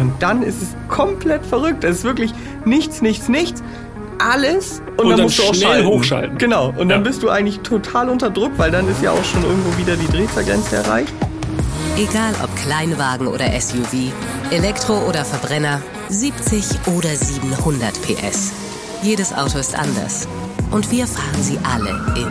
Und dann ist es komplett verrückt. Es ist wirklich nichts, nichts, nichts. Alles und, Und dann, dann musst du auch schnell schalten. hochschalten. Genau. Und dann Ja. bist du eigentlich total unter Druck, weil dann ist ja auch schon irgendwo wieder die Drehzahlgrenze erreicht. Egal ob Kleinwagen oder SUV, Elektro oder Verbrenner, 70 oder 700 PS. Jedes Auto ist anders. Und wir fahren sie alle in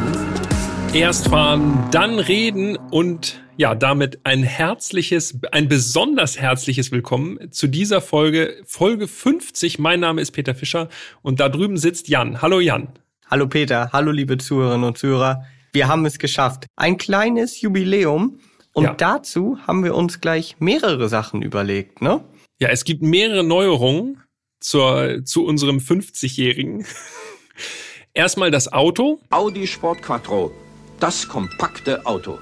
Erst fahren, dann reden und ja, damit ein herzliches, ein besonders herzliches Willkommen zu dieser Folge, Folge 50. Mein Name ist Peter Fischer und da drüben sitzt Jan. Hallo Jan. Hallo Peter, hallo liebe Zuhörerinnen und Zuhörer. Wir haben es geschafft. Ein kleines Jubiläum. Und Ja. dazu haben wir uns gleich mehrere Sachen überlegt, ne? Ja, es gibt mehrere Neuerungen zur, zu unserem 50-Jährigen. Erstmal das Auto. Audi Sport Quattro, das kompakte Auto.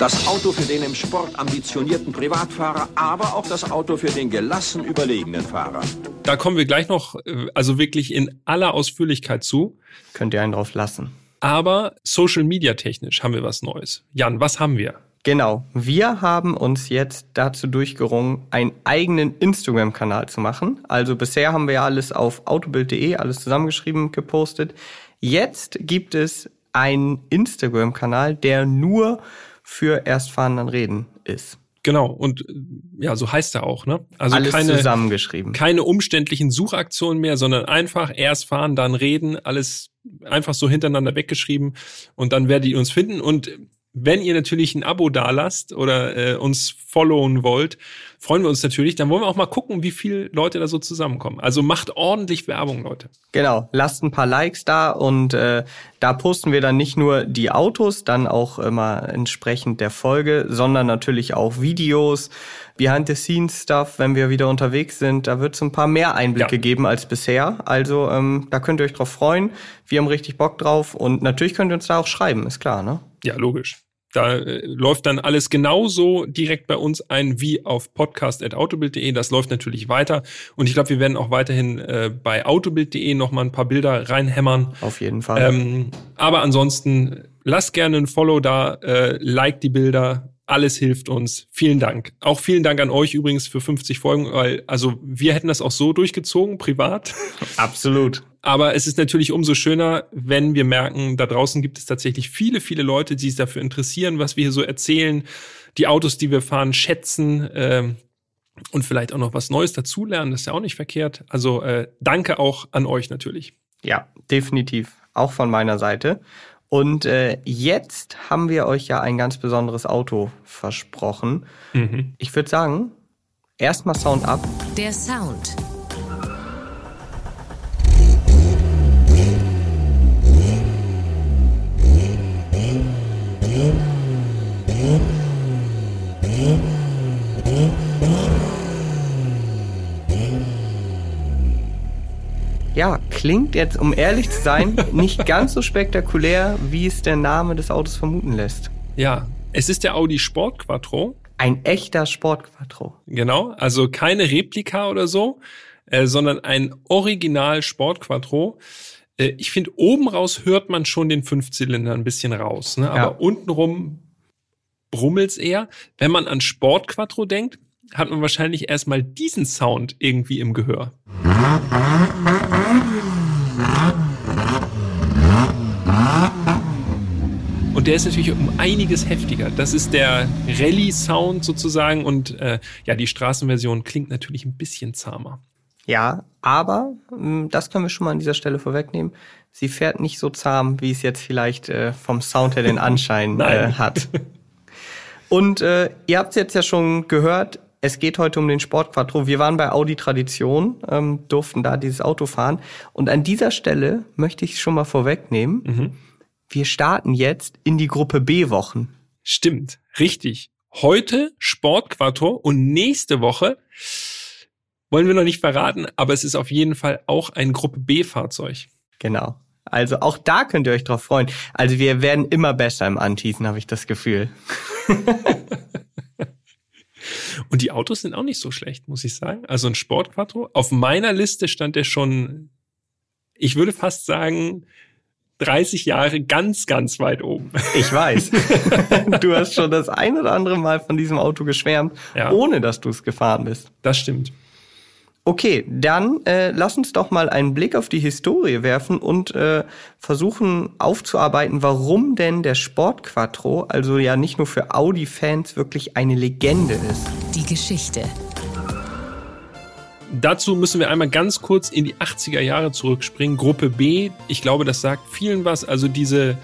Das Auto für den im Sport ambitionierten Privatfahrer, aber auch das Auto für den gelassen überlegenen Fahrer. Da kommen wir gleich noch, äh, also wirklich in aller Ausführlichkeit zu. Könnt ihr einen drauf lassen. Aber Social Media technisch haben wir was Neues. Jan, was haben wir? Genau. Wir haben uns jetzt dazu durchgerungen, einen eigenen Instagram-Kanal zu machen. Also bisher haben wir ja alles auf autobild.de, alles zusammengeschrieben, gepostet. Jetzt gibt es einen Instagram-Kanal, der nur für Erstfahrenden reden ist. Genau, und äh, ja, so heißt er auch, ne? Also alles keine, zusammengeschrieben. keine umständlichen Suchaktionen mehr, sondern einfach erst fahren, dann reden, alles einfach so hintereinander weggeschrieben und dann werdet ihr uns finden. Und wenn ihr natürlich ein Abo dalasst oder äh, uns followen wollt, freuen wir uns natürlich. Dann wollen wir auch mal gucken, wie viele Leute da so zusammenkommen. Also macht ordentlich Werbung, Leute. Genau, lasst ein paar Likes da und äh, da posten wir dann nicht nur die Autos, dann auch immer entsprechend der Folge, sondern natürlich auch Videos, Behind-the-Scenes-Stuff, wenn wir wieder unterwegs sind. Da wird es ein paar mehr Einblicke Ja. geben als bisher. Also ähm, da könnt ihr euch drauf freuen. Wir haben richtig Bock drauf und natürlich könnt ihr uns da auch schreiben, ist klar, ne? Ja, logisch. Da äh, läuft dann alles genauso direkt bei uns ein wie auf podcast.autobild.de. Das läuft natürlich weiter. Und ich glaube, wir werden auch weiterhin äh, bei autobild.de noch mal ein paar Bilder reinhämmern. Auf jeden Fall. Ähm, aber ansonsten lasst gerne ein Follow da, äh, like die Bilder. Alles hilft uns. Vielen Dank. Auch vielen Dank an euch übrigens für 50 Folgen, weil also wir hätten das auch so durchgezogen, privat. Absolut. Aber es ist natürlich umso schöner, wenn wir merken, da draußen gibt es tatsächlich viele, viele Leute, die sich dafür interessieren, was wir hier so erzählen, die Autos, die wir fahren, schätzen ähm, und vielleicht auch noch was Neues dazulernen. Das ist ja auch nicht verkehrt. Also äh, danke auch an euch natürlich. Ja, definitiv. Auch von meiner Seite. Und äh, jetzt haben wir euch ja ein ganz besonderes Auto versprochen. Ich würde sagen, erstmal Sound ab. der Sound. Ja, klingt jetzt, um ehrlich zu sein, nicht ganz so spektakulär, wie es der Name des Autos vermuten lässt. Ja, es ist der Audi Sport Quattro. Ein echter Sportquattro. Genau, also keine Replika oder so, äh, sondern ein Original Sport Quattro. Äh, ich finde, oben raus hört man schon den Fünfzylinder ein bisschen raus, ne? aber Ja. untenrum brummelt's eher. Wenn man an Sport Quattro denkt, hat man wahrscheinlich erstmal diesen Sound irgendwie im Gehör. Und der ist natürlich um einiges heftiger. Das ist der Rallye-Sound sozusagen und äh, ja, die Straßenversion klingt natürlich ein bisschen zahmer. Ja, aber mh, das können wir schon mal an dieser Stelle vorwegnehmen. Sie fährt nicht so zahm, wie es jetzt vielleicht äh, vom Sound her den Anschein äh, hat. Und äh, ihr habt es jetzt ja schon gehört, es geht heute um den Sport Quattro. Wir waren bei Audi Tradition, ähm, durften da dieses Auto fahren. Und an dieser Stelle möchte ich schon mal vorwegnehmen. Wir starten jetzt in die Gruppe B-Wochen. Stimmt, richtig. Heute Sport Quattro und nächste Woche wollen wir noch nicht verraten, aber es ist auf jeden Fall auch ein Gruppe B-Fahrzeug. Genau. Also auch da könnt ihr euch drauf freuen. Also wir werden immer besser im Anteasen, habe ich das Gefühl. Und die Autos sind auch nicht so schlecht, muss ich sagen. Also ein Sport Quattro. Auf meiner Liste stand der schon, ich würde fast sagen, 30 Jahre ganz, ganz weit oben. Ich weiß. du hast schon das ein oder andere Mal von diesem Auto geschwärmt, ja. ohne dass du es gefahren bist. Das stimmt. Okay, dann äh, lass uns doch mal einen Blick auf die Historie werfen und äh, versuchen aufzuarbeiten, warum denn der Sport Quattro, also ja nicht nur für Audi-Fans, wirklich eine Legende ist. Die Geschichte. Dazu müssen wir einmal ganz kurz in die 80er Jahre zurückspringen. Gruppe B, ich glaube, das sagt vielen was. Also diese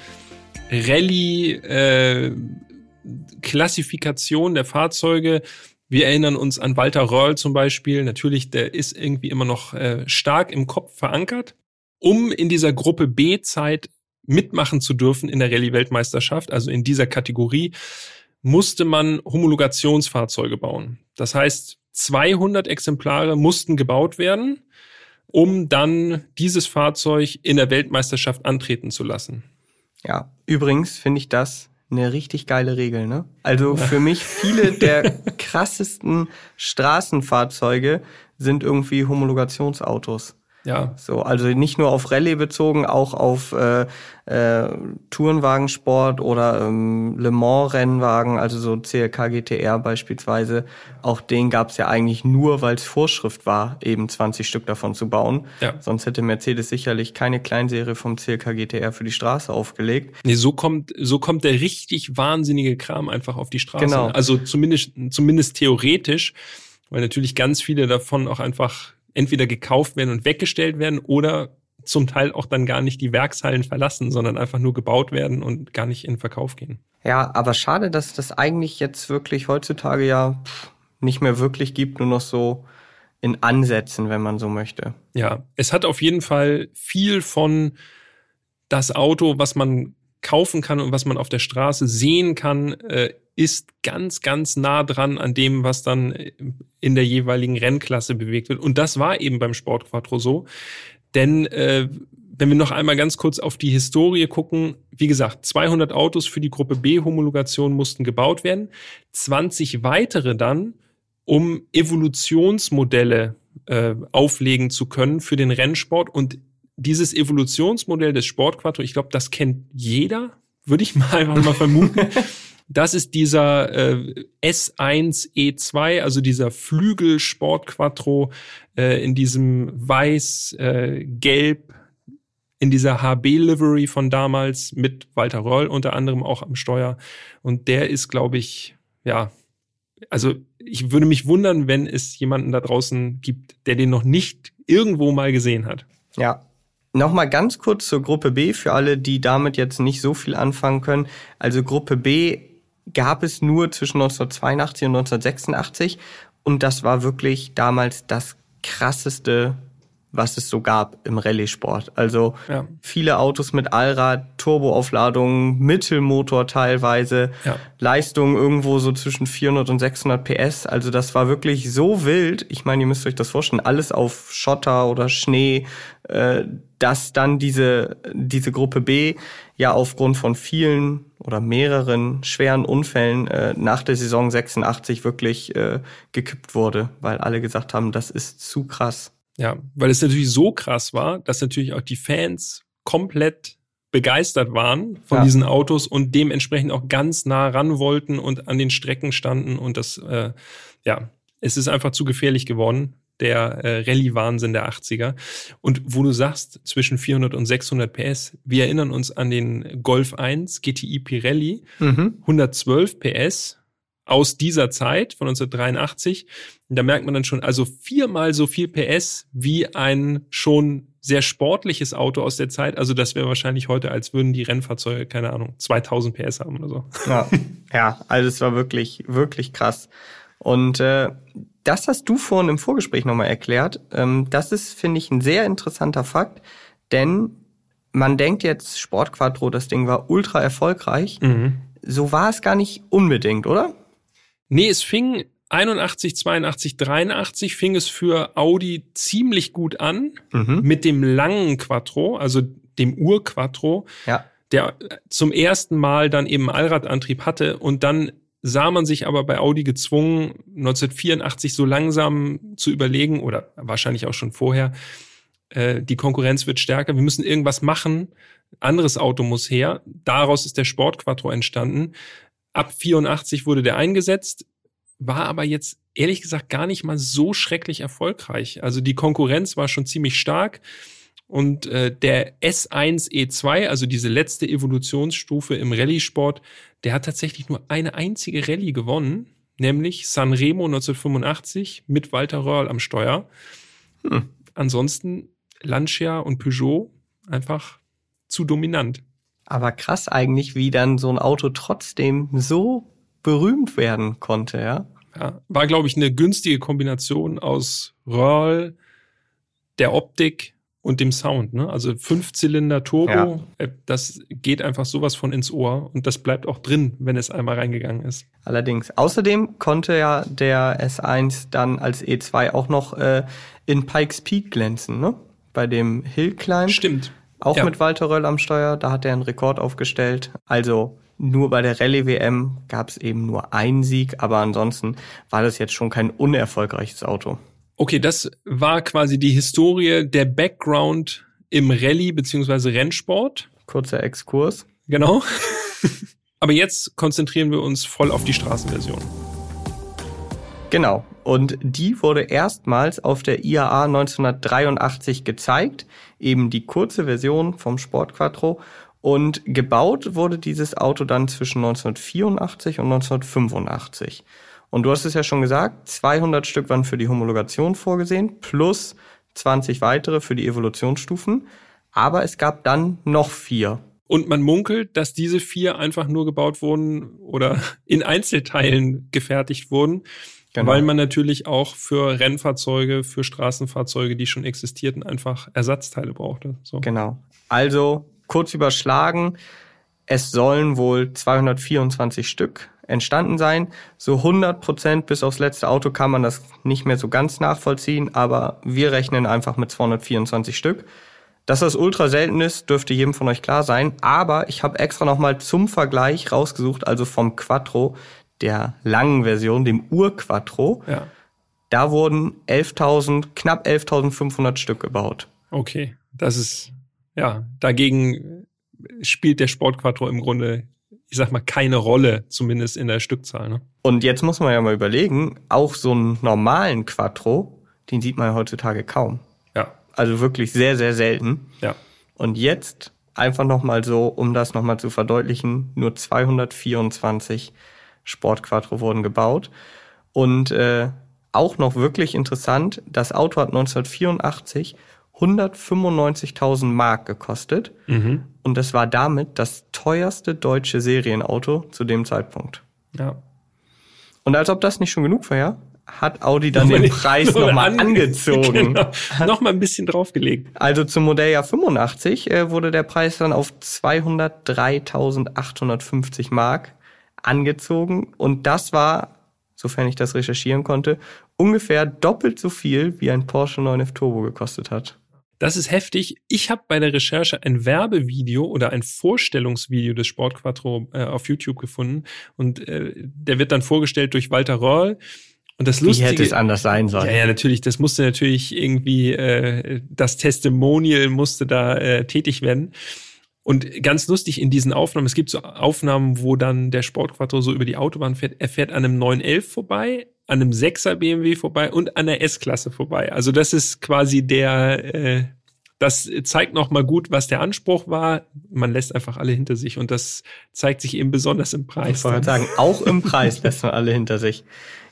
Rallye-Klassifikation äh, der Fahrzeuge wir erinnern uns an Walter Röhrl zum Beispiel. Natürlich, der ist irgendwie immer noch äh, stark im Kopf verankert. Um in dieser Gruppe B-Zeit mitmachen zu dürfen in der Rallye-Weltmeisterschaft, also in dieser Kategorie, musste man Homologationsfahrzeuge bauen. Das heißt, 200 Exemplare mussten gebaut werden, um dann dieses Fahrzeug in der Weltmeisterschaft antreten zu lassen. Ja, übrigens finde ich das eine richtig geile Regel, ne? Also für mich viele der krassesten Straßenfahrzeuge sind irgendwie Homologationsautos. Ja. So, also nicht nur auf Rallye bezogen, auch auf äh, äh, Tourenwagensport oder ähm, Le Mans Rennwagen, also so CLK GTR beispielsweise. Auch den gab es ja eigentlich nur, weil es Vorschrift war, eben 20 Stück davon zu bauen. Ja. Sonst hätte Mercedes sicherlich keine Kleinserie vom CLK GTR für die Straße aufgelegt. Nee, so kommt so kommt der richtig wahnsinnige Kram einfach auf die Straße. Genau. Also zumindest zumindest theoretisch, weil natürlich ganz viele davon auch einfach entweder gekauft werden und weggestellt werden oder zum Teil auch dann gar nicht die Werkshallen verlassen, sondern einfach nur gebaut werden und gar nicht in Verkauf gehen. Ja, aber schade, dass das eigentlich jetzt wirklich heutzutage ja nicht mehr wirklich gibt, nur noch so in Ansätzen, wenn man so möchte. Ja, es hat auf jeden Fall viel von das Auto, was man kaufen kann und was man auf der Straße sehen kann, äh, ist ganz, ganz nah dran an dem, was dann in der jeweiligen Rennklasse bewegt wird. Und das war eben beim Sport Quattro so. Denn äh, wenn wir noch einmal ganz kurz auf die Historie gucken, wie gesagt, 200 Autos für die Gruppe B-Homologation mussten gebaut werden, 20 weitere dann, um Evolutionsmodelle äh, auflegen zu können für den Rennsport. Und dieses Evolutionsmodell des Sportquattro, ich glaube, das kennt jeder, würde ich mal einfach mal vermuten. Das ist dieser äh, S1 E2, also dieser Flügel Sport Quattro äh, in diesem weiß, äh, gelb, in dieser HB-Livery von damals mit Walter Röll unter anderem auch am Steuer. Und der ist, glaube ich, ja, also ich würde mich wundern, wenn es jemanden da draußen gibt, der den noch nicht irgendwo mal gesehen hat. Ja, Nochmal ganz kurz zur Gruppe B für alle, die damit jetzt nicht so viel anfangen können. Also Gruppe B gab es nur zwischen 1982 und 1986 und das war wirklich damals das krasseste was es so gab im Rallye-Sport. Also ja. viele Autos mit Allrad, Turboaufladung, Mittelmotor teilweise, ja. Leistung irgendwo so zwischen 400 und 600 PS. Also das war wirklich so wild. Ich meine, ihr müsst euch das vorstellen, alles auf Schotter oder Schnee, äh, dass dann diese, diese Gruppe B ja aufgrund von vielen oder mehreren schweren Unfällen äh, nach der Saison 86 wirklich äh, gekippt wurde, weil alle gesagt haben, das ist zu krass. Ja, weil es natürlich so krass war, dass natürlich auch die Fans komplett begeistert waren von ja. diesen Autos und dementsprechend auch ganz nah ran wollten und an den Strecken standen und das, äh, ja, es ist einfach zu gefährlich geworden der äh, Rallye-Wahnsinn der 80er. Und wo du sagst, zwischen 400 und 600 PS, wir erinnern uns an den Golf 1 GTI Pirelli, mhm. 112 PS aus dieser Zeit von 1983. Und da merkt man dann schon, also viermal so viel PS wie ein schon sehr sportliches Auto aus der Zeit. Also das wäre wahrscheinlich heute, als würden die Rennfahrzeuge, keine Ahnung, 2000 PS haben oder so. Ja, ja also es war wirklich, wirklich krass. Und äh, das hast du vorhin im Vorgespräch nochmal erklärt. Ähm, das ist, finde ich, ein sehr interessanter Fakt, denn man denkt jetzt, Sportquattro, das Ding war ultra erfolgreich. Mhm. So war es gar nicht unbedingt, oder? Nee, es fing 81, 82, 83 fing es für Audi ziemlich gut an mhm. mit dem langen Quattro, also dem Ur-Quattro, ja. der zum ersten Mal dann eben Allradantrieb hatte und dann sah man sich aber bei Audi gezwungen, 1984 so langsam zu überlegen, oder wahrscheinlich auch schon vorher, äh, die Konkurrenz wird stärker, wir müssen irgendwas machen, anderes Auto muss her. Daraus ist der Sport Quattro entstanden. Ab 84 wurde der eingesetzt, war aber jetzt ehrlich gesagt gar nicht mal so schrecklich erfolgreich. Also die Konkurrenz war schon ziemlich stark. Und äh, der S1 E2, also diese letzte Evolutionsstufe im Rallye-Sport, der hat tatsächlich nur eine einzige Rallye gewonnen, nämlich Sanremo 1985 mit Walter Röhrl am Steuer. Hm. Ansonsten Lancia und Peugeot einfach zu dominant. Aber krass eigentlich, wie dann so ein Auto trotzdem so berühmt werden konnte, ja? Ja, war, glaube ich, eine günstige Kombination aus Röhrl, der Optik und dem Sound. Ne? Also Fünfzylinder Turbo, ja. Äh, das geht einfach sowas von ins Ohr und das bleibt auch drin, wenn es einmal reingegangen ist. Allerdings. Außerdem konnte ja der S1 dann als E2 auch noch äh, in Pikes Peak glänzen, ne? Bei dem Hill Climb. Stimmt. Auch ja. mit Walter Röll am Steuer, da hat er einen Rekord aufgestellt. Also nur bei der Rallye WM gab es eben nur einen Sieg, aber ansonsten war das jetzt schon kein unerfolgreiches Auto. Okay, das war quasi die Historie, der Background im Rallye beziehungsweise Rennsport. Kurzer Exkurs. Genau. Aber jetzt konzentrieren wir uns voll auf die Straßenversion. Genau. Und die wurde erstmals auf der IAA 1983 gezeigt. Eben die kurze Version vom Sport Quattro. Und gebaut wurde dieses Auto dann zwischen 1984 und 1985. Und du hast es ja schon gesagt, 200 Stück waren für die Homologation vorgesehen, plus 20 weitere für die Evolutionsstufen. Aber es gab dann noch vier. Und man munkelt, dass diese vier einfach nur gebaut wurden oder in Einzelteilen gefertigt wurden, genau. weil man natürlich auch für Rennfahrzeuge, für Straßenfahrzeuge, die schon existierten, einfach Ersatzteile brauchte. So. Genau. Also kurz überschlagen, es sollen wohl 224 Stück entstanden sein. So 100 Prozent bis aufs letzte Auto kann man das nicht mehr so ganz nachvollziehen, aber wir rechnen einfach mit 224 Stück. Dass das ultra selten ist, dürfte jedem von euch klar sein. Aber ich habe extra nochmal zum Vergleich rausgesucht, also vom Quattro, der langen Version, dem Ur-Quattro. Ja. Da wurden 11.000, knapp 11.500 Stück gebaut. Okay, das ist, ja, dagegen spielt der Sportquattro im Grunde ich sag mal, keine Rolle, zumindest in der Stückzahl. Ne? Und jetzt muss man ja mal überlegen, auch so einen normalen Quattro, den sieht man heutzutage kaum. Ja. Also wirklich sehr, sehr selten. Ja. Und jetzt einfach nochmal so, um das nochmal zu verdeutlichen, nur 224 Sportquattro wurden gebaut. Und äh, auch noch wirklich interessant, das Auto hat 1984 195.000 Mark gekostet. Mhm. Und das war damit das teuerste deutsche Serienauto zu dem Zeitpunkt. Ja. Und als ob das nicht schon genug war, hat Audi dann den Preis nochmal ange angezogen. Genau. Nochmal ein bisschen draufgelegt. Also zum Modelljahr 85 äh, wurde der Preis dann auf 203.850 Mark angezogen. Und das war, sofern ich das recherchieren konnte, ungefähr doppelt so viel, wie ein Porsche 911 Turbo gekostet hat. Das ist heftig. Ich habe bei der Recherche ein Werbevideo oder ein Vorstellungsvideo des Sportquattro äh, auf YouTube gefunden und äh, der wird dann vorgestellt durch Walter Röhrl. Und das Lustige, Wie hätte es anders sein sollen? Ja, ja, natürlich. Das musste natürlich irgendwie, äh, das Testimonial musste da äh, tätig werden. Und ganz lustig in diesen Aufnahmen, es gibt so Aufnahmen, wo dann der Sportquattro so über die Autobahn fährt. Er fährt an einem 911 vorbei, an einem 6er BMW vorbei und an der S-Klasse vorbei. Also das ist quasi der, äh, das zeigt nochmal gut, was der Anspruch war. Man lässt einfach alle hinter sich und das zeigt sich eben besonders im Preis. Ich wollte sagen, auch im Preis lässt man alle hinter sich.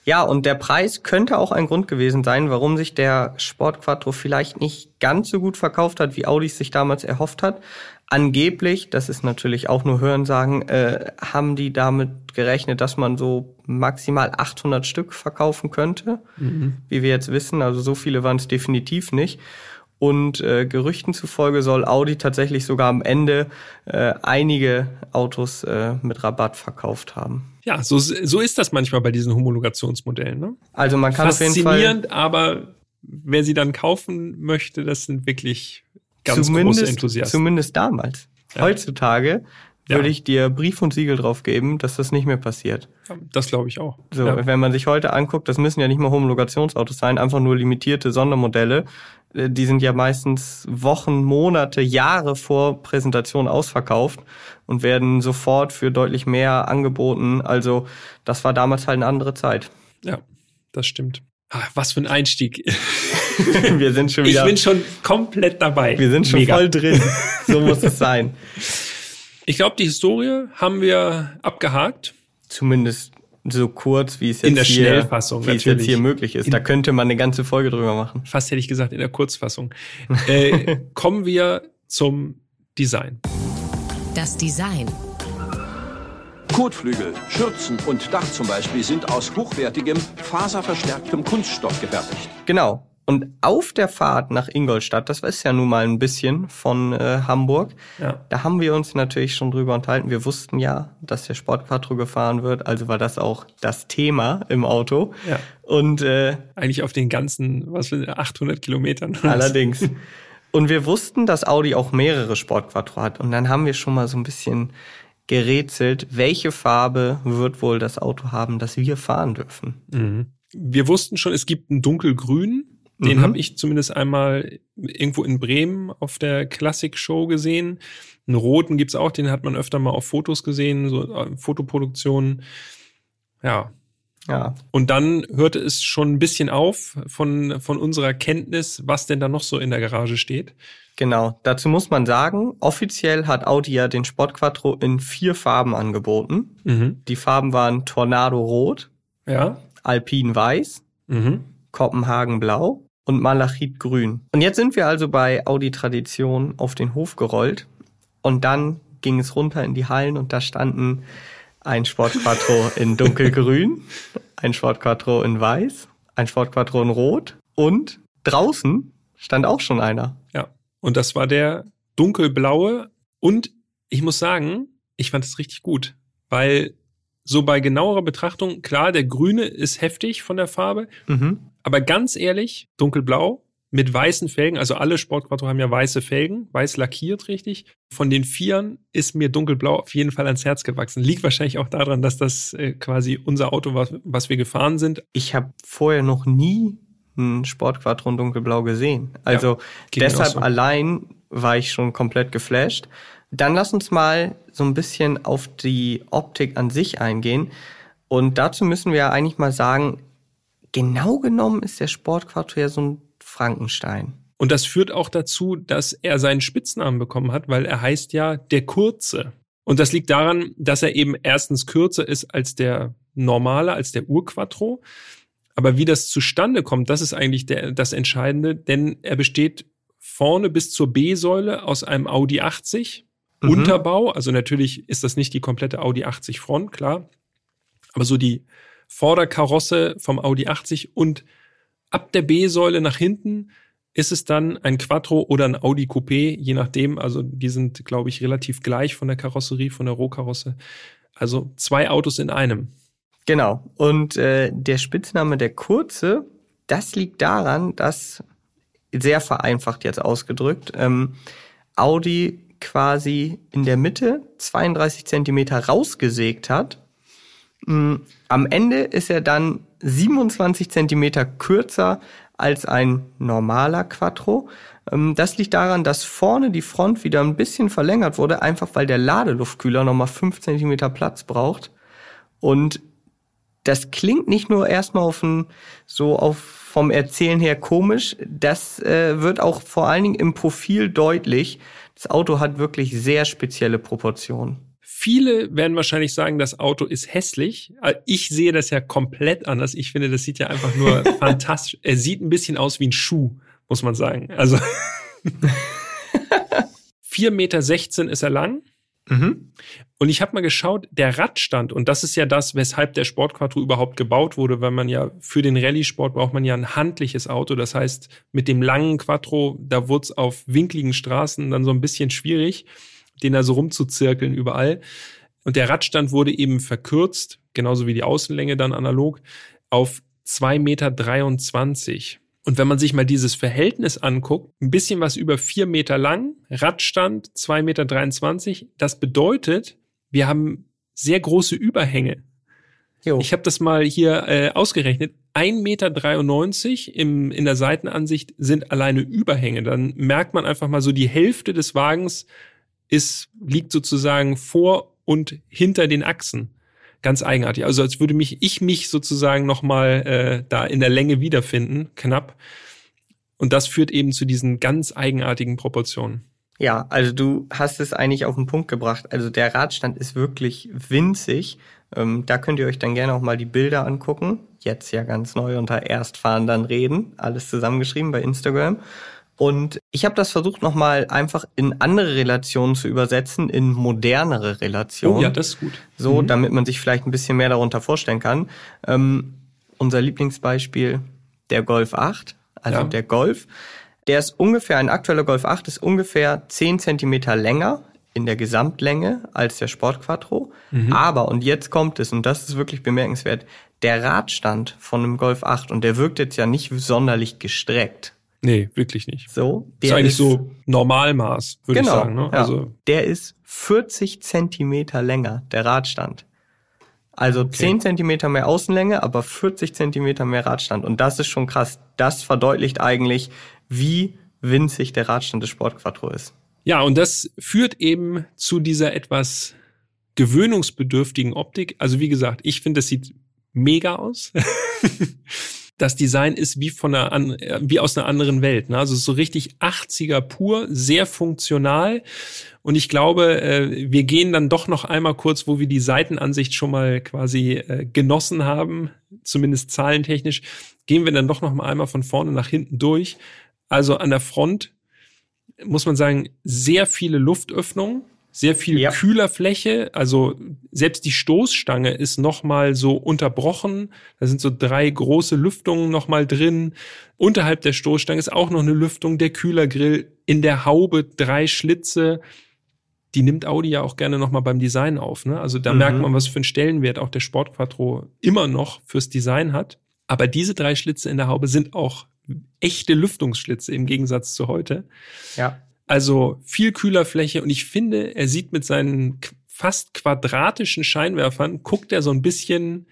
Ja, und der Preis könnte auch ein Grund gewesen sein, warum sich der Sport Quattro vielleicht nicht ganz so gut verkauft hat, wie Audi es sich damals erhofft hat. Angeblich, das ist natürlich auch nur Hörensagen, äh, haben die damit gerechnet, dass man so maximal 800 Stück verkaufen könnte, mhm. wie wir jetzt wissen. Also so viele waren es definitiv nicht. Und äh, Gerüchten zufolge soll Audi tatsächlich sogar am Ende äh, einige Autos äh, mit Rabatt verkauft haben. Ja, so, so ist das manchmal bei diesen Homologationsmodellen. Ne? Also man kann auf jeden Fall. Faszinierend, aber wer sie dann kaufen möchte, das sind wirklich ganz zumindest, große Enthusiasten. Zumindest damals. Ja. Heutzutage Ja. würde ich dir Brief und Siegel drauf geben, dass das nicht mehr passiert. Das glaube ich auch. So, ja. wenn man sich heute anguckt, das müssen ja nicht mal Homologationsautos sein, einfach nur limitierte Sondermodelle. Äh, Die sind ja meistens Wochen, Monate, Jahre vor Präsentation ausverkauft und werden sofort für deutlich mehr angeboten. Also das war damals halt eine andere Zeit. ja, das stimmt. Ah, was für ein Einstieg. Wir sind schon Ich wieder, bin schon komplett dabei. wir sind schon Mega. voll drin. So muss es sein. Ich glaube, die Historie haben wir abgehakt. Zumindest so kurz, wie es jetzt In der hier, Schnellfassung, wie es jetzt hier möglich ist. Da könnte man eine ganze Folge drüber machen. Fast hätte ich gesagt in der Kurzfassung. Äh, kommen wir zum Design. Das Design. Kotflügel, Schürzen und Dach zum Beispiel sind aus hochwertigem, faserverstärktem Kunststoff gefertigt. Genau. Und auf der Fahrt nach Ingolstadt, das ist ja nun mal ein bisschen von äh, Hamburg, Ja. da haben wir uns natürlich schon drüber unterhalten. Wir wussten ja, dass der Sportquattro gefahren wird, also war das auch das Thema im Auto. Ja. Und äh, Eigentlich auf den ganzen, was für 800 Kilometern. allerdings. Und wir wussten, dass Audi auch mehrere Sportquattro hat. Und dann haben wir schon mal so ein bisschen gerätselt, welche Farbe wird wohl das Auto haben, das wir fahren dürfen. Mhm. Wir wussten schon, es gibt einen dunkelgrün. Den Mhm. habe ich zumindest einmal irgendwo in Bremen auf der Klassik-Show gesehen. Einen roten gibt's auch, den hat man öfter mal auf Fotos gesehen, so äh, Fotoproduktionen. Ja. Ja, Und dann hörte es schon ein bisschen auf von, von unserer Kenntnis, was denn da noch so in der Garage steht. Genau, dazu muss man sagen, offiziell hat Audi ja den Sport Quattro in vier Farben angeboten. Mhm. Die Farben waren Tornado Rot, Ja. Alpin Weiß, Mhm. Kopenhagen Blau und Malachit Grün. Und jetzt sind wir also bei Audi Tradition auf den Hof gerollt und dann ging es runter in die Hallen und da standen ein Sport Quattro in dunkelgrün, ein Sport Quattro in weiß, ein Sport Quattro in rot und draußen stand auch schon einer. Ja. Und das war der dunkelblaue. Und ich muss sagen, ich fand es richtig gut, weil so bei genauerer Betrachtung, klar, der grüne ist heftig von der Farbe, Mhm. aber ganz ehrlich, dunkelblau mit weißen Felgen, also alle Sportquattro haben ja weiße Felgen, weiß lackiert richtig. Von den Vieren ist mir dunkelblau auf jeden Fall ans Herz gewachsen. Liegt wahrscheinlich auch daran, dass das äh, quasi unser Auto war, was wir gefahren sind. Ich habe vorher noch nie einen Sportquattro in dunkelblau gesehen. Also auch deshalb so. allein war ich schon komplett geflasht. Dann lass uns mal so ein bisschen auf die Optik an sich eingehen. Und dazu müssen wir ja eigentlich mal sagen, genau genommen ist der Sportquattro ja so ein Frankenstein. Und das führt auch dazu, dass er seinen Spitznamen bekommen hat, weil er heißt ja der Kurze. Und das liegt daran, dass er eben erstens kürzer ist als der normale, als der Urquattro. Aber wie das zustande kommt, das ist eigentlich der, das Entscheidende, denn er besteht vorne bis zur B-Säule aus einem Audi 80 Mhm. Unterbau. Also natürlich ist das nicht die komplette Audi 80 Front, klar. Aber so die Vorderkarosse vom Audi 80 und ab der B-Säule nach hinten ist es dann ein Quattro oder ein Audi Coupé, je nachdem. Also die sind, glaube ich, relativ gleich von der Karosserie, von der Rohkarosse. Also zwei Autos in einem. Genau. Und äh, der Spitzname der Kurze, das liegt daran, dass, sehr vereinfacht jetzt ausgedrückt, ähm, Audi quasi in der Mitte 32 Zentimeter rausgesägt hat. Mm, Am Ende ist er dann 27 Zentimeter kürzer als ein normaler Quattro. Ähm, Das liegt daran, dass vorne die Front wieder ein bisschen verlängert wurde, einfach weil der Ladeluftkühler nochmal 5 Zentimeter Platz braucht. Und das klingt nicht nur erstmal auf ein, so auf vom Erzählen her komisch, das äh, wird auch vor allen Dingen im Profil deutlich. Das Auto hat wirklich sehr spezielle Proportionen. Viele werden wahrscheinlich sagen, das Auto ist hässlich. Äh, Ich sehe das ja komplett anders. Ich finde, das sieht ja einfach nur fantastisch. Er sieht ein bisschen aus wie ein Schuh, muss man sagen. Also 4,16 Meter ist er lang. Mhm. Und ich habe mal geschaut, der Radstand, und das ist ja das, weshalb der Sportquattro überhaupt gebaut wurde, weil man ja für den Rallye-Sport braucht man ja ein handliches Auto. Das heißt, mit dem langen Quattro, da wurde es auf winkligen Straßen dann so ein bisschen schwierig, den da so rumzuzirkeln überall. Und der Radstand wurde eben verkürzt, genauso wie die Außenlänge dann analog, auf 2,23 Meter. Und wenn man sich mal dieses Verhältnis anguckt, ein bisschen was über vier Meter lang, Radstand 2,23 Meter, das bedeutet, wir haben sehr große Überhänge. Jo. Ich habe das mal hier äh, ausgerechnet. 1,93 Meter im, in der Seitenansicht sind alleine Überhänge. Dann merkt man einfach mal so, die Hälfte des Wagens ist, liegt sozusagen vor und hinter den Achsen. Ganz eigenartig. Also als würde mich ich mich sozusagen nochmal äh, da in der Länge wiederfinden, knapp. Und das führt eben zu diesen ganz eigenartigen Proportionen. Ja, also du hast es eigentlich auf den Punkt gebracht. Also der Radstand ist wirklich winzig. Ähm, da könnt ihr euch dann gerne auch mal die Bilder angucken. Jetzt ja ganz neu unter Erstfahren dann reden. Alles zusammengeschrieben bei Instagram. Und ich habe das versucht nochmal einfach in andere Relationen zu übersetzen, in modernere Relationen. Oh ja, das ist gut. So, mhm. damit man sich vielleicht ein bisschen mehr darunter vorstellen kann. Ähm, unser Lieblingsbeispiel, der Golf 8, also ja. der Golf. Der ist ungefähr, ein aktueller Golf 8 ist ungefähr 10 Zentimeter länger in der Gesamtlänge als der Sport Quattro. Mhm. Aber, und jetzt kommt es, und das ist wirklich bemerkenswert, der Radstand von einem Golf 8, und der wirkt jetzt ja nicht sonderlich gestreckt. Nee, wirklich nicht. So, der ist eigentlich ist, so Normalmaß, würde genau, ich sagen. Ne? Ja, also der ist 40 Zentimeter länger, der Radstand. Also okay. 10 Zentimeter mehr Außenlänge, aber 40 Zentimeter mehr Radstand. Und das ist schon krass. Das verdeutlicht eigentlich, wie winzig der Radstand des Sportquattro ist. Ja, und das führt eben zu dieser etwas gewöhnungsbedürftigen Optik. Also wie gesagt, ich finde, das sieht mega aus. das Design ist wie von einer, wie aus einer anderen Welt. Ne? Also so richtig 80er pur, sehr funktional. Und ich glaube, äh, wir gehen dann doch noch einmal kurz, wo wir die Seitenansicht schon mal quasi äh, genossen haben, zumindest zahlentechnisch, gehen wir dann doch noch mal einmal von vorne nach hinten durch. Also an der Front muss man sagen, sehr viele Luftöffnungen sehr viel ja. Kühlerfläche. Also selbst die Stoßstange ist nochmal so unterbrochen. Da sind so drei große Lüftungen nochmal drin. Unterhalb der Stoßstange ist auch noch eine Lüftung. Der Kühlergrill in der Haube drei Schlitze. Die nimmt Audi ja auch gerne nochmal beim Design auf. Ne? Also da mhm. merkt man, was für einen Stellenwert auch der Sportquattro immer noch fürs Design hat. Aber diese drei Schlitze in der Haube sind auch echte Lüftungsschlitze im Gegensatz zu heute. Ja. Also viel Kühlerfläche und ich finde, er sieht mit seinen fast quadratischen Scheinwerfern, guckt er so ein bisschen,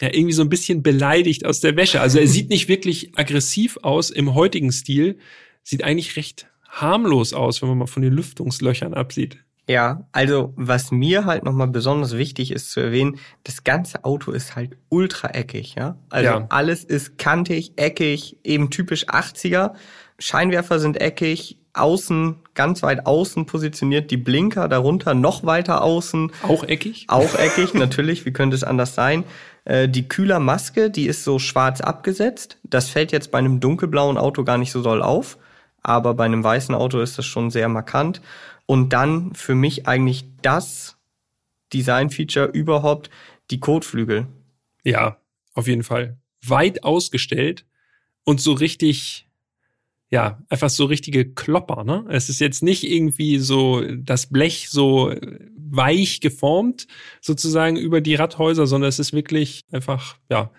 ja, irgendwie so ein bisschen beleidigt aus der Wäsche. Also er sieht nicht wirklich aggressiv aus im heutigen Stil, sieht eigentlich recht harmlos aus, wenn man mal von den Lüftungslöchern absieht. Ja, also was mir halt nochmal besonders wichtig ist zu erwähnen, das ganze Auto ist halt ultra eckig, ja. Also ja. alles ist kantig, eckig, eben typisch 80er. Scheinwerfer sind eckig, außen, ganz weit außen positioniert, die Blinker darunter noch weiter außen. Auch eckig? Auch eckig, natürlich, wie könnte es anders sein? Äh, die Kühlermaske, die ist so schwarz abgesetzt. Das fällt jetzt bei einem dunkelblauen Auto gar nicht so doll auf, aber bei einem weißen Auto ist das schon sehr markant. Und dann für mich eigentlich das Design-Feature überhaupt, die Kotflügel. Ja, auf jeden Fall. Weit ausgestellt und so richtig ja, einfach so richtige Klopper, ne? Es ist jetzt nicht irgendwie so das Blech so weich geformt sozusagen über die Radhäuser, sondern es ist wirklich einfach, ja,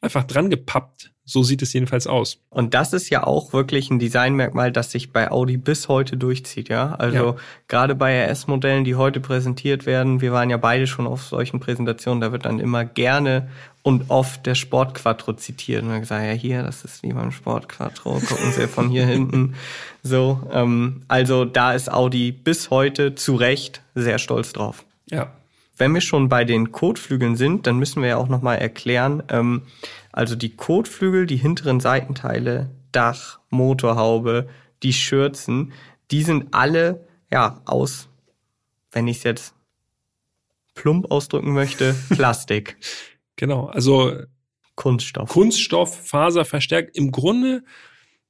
einfach dran gepappt. So sieht es jedenfalls aus. Und das ist ja auch wirklich ein Designmerkmal, das sich bei Audi bis heute durchzieht, ja. Also ja. gerade bei RS-Modellen, die heute präsentiert werden, wir waren ja beide schon auf solchen Präsentationen, da wird dann immer gerne und oft der Sportquattro zitiert. Und dann gesagt, ja hier, das ist wie beim Sportquattro, gucken Sie von hier hinten. So, ähm, also da ist Audi bis heute zu Recht sehr stolz drauf. Ja. Wenn wir schon bei den Kotflügeln sind, dann müssen wir ja auch nochmal erklären, ähm, also die Kotflügel, die hinteren Seitenteile, Dach, Motorhaube, die Schürzen, die sind alle ja aus, wenn ich es jetzt plump ausdrücken möchte, Plastik. genau, also Kunststoff. Kunststoff, Faser verstärkt. Im Grunde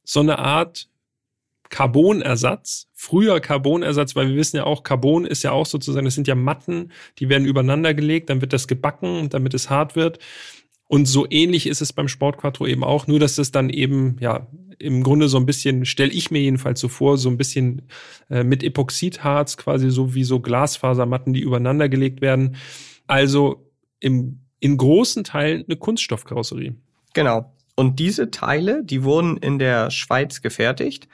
so eine Art Carbonersatz, früher Carbonersatz, weil wir wissen ja auch, Carbon ist ja auch sozusagen, das sind ja Matten, die werden übereinander gelegt, dann wird das gebacken, damit es hart wird. Und so ähnlich ist es beim Sportquattro eben auch, nur dass es dann eben, ja, im Grunde so ein bisschen, stelle ich mir jedenfalls so vor, so ein bisschen äh, mit Epoxidharz, quasi so wie so Glasfasermatten, die übereinander gelegt werden. Also im, in großen Teilen eine Kunststoffkarosserie. Genau. Und diese Teile, die wurden in der Schweiz gefertigt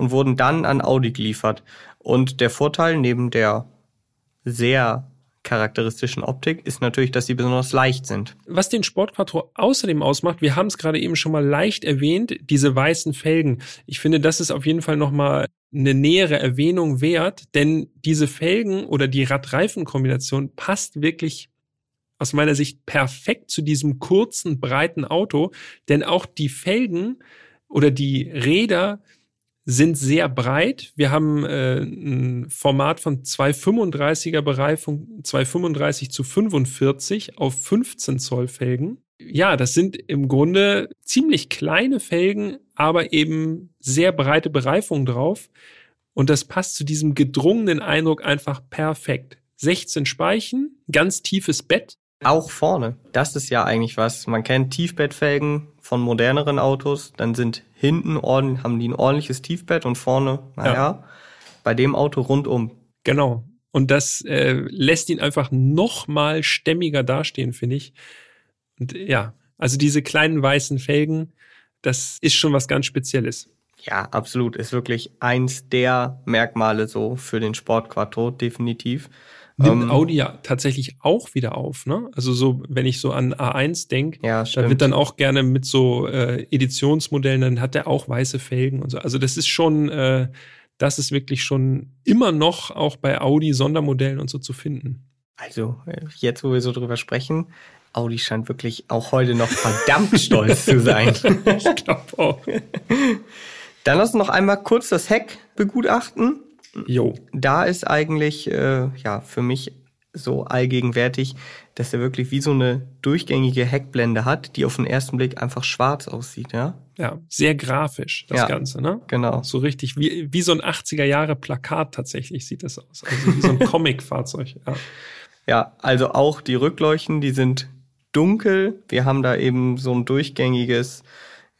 und wurden dann an Audi geliefert. Und der Vorteil neben der sehr charakteristischen Optik ist natürlich, dass sie besonders leicht sind. Was den Sportquattro außerdem ausmacht, wir haben es gerade eben schon mal leicht erwähnt, diese weißen Felgen. Ich finde, das ist auf jeden Fall nochmal eine nähere Erwähnung wert, denn diese Felgen oder die Radreifenkombination passt wirklich aus meiner Sicht perfekt zu diesem kurzen, breiten Auto, denn auch die Felgen oder die Räder sind sehr breit. Wir haben äh, ein Format von 235er Bereifung, 235 zu 45 auf 15 Zoll Felgen. Ja, das sind im Grunde ziemlich kleine Felgen, aber eben sehr breite Bereifung drauf. Und das passt zu diesem gedrungenen Eindruck einfach perfekt. 16 Speichen, ganz tiefes Bett. Auch vorne. Das ist ja eigentlich was. Man kennt Tiefbettfelgen von moderneren Autos. Dann sind hinten ordentlich, haben die ein ordentliches Tiefbett und vorne, naja, ja. bei dem Auto rundum. Genau. Und das äh, lässt ihn einfach noch mal stämmiger dastehen, finde ich. Und ja, also diese kleinen weißen Felgen, das ist schon was ganz Spezielles. Ja, absolut. Ist wirklich eins der Merkmale so für den Sport Quattro, definitiv. Nimmt ähm, Audi ja tatsächlich auch wieder auf, ne? Also so, wenn ich so an A1 denke, ja, da wird dann auch gerne mit so äh, Editionsmodellen, dann hat er auch weiße Felgen und so. Also das ist schon, äh, das ist wirklich schon immer noch auch bei Audi Sondermodellen und so zu finden. Also äh, jetzt, wo wir so drüber sprechen, Audi scheint wirklich auch heute noch verdammt stolz zu sein. ich glaube auch. Dann lass uns noch einmal kurz das Heck begutachten. Jo. Da ist eigentlich äh, ja für mich so allgegenwärtig, dass er wirklich wie so eine durchgängige Heckblende hat, die auf den ersten Blick einfach schwarz aussieht, ja? Ja, sehr grafisch, das ja, Ganze, ne? Genau. So richtig, wie, wie so ein 80er Jahre Plakat tatsächlich sieht das aus. Also wie so ein Comic-Fahrzeug, ja. Ja, also auch die Rückleuchten, die sind dunkel. Wir haben da eben so ein durchgängiges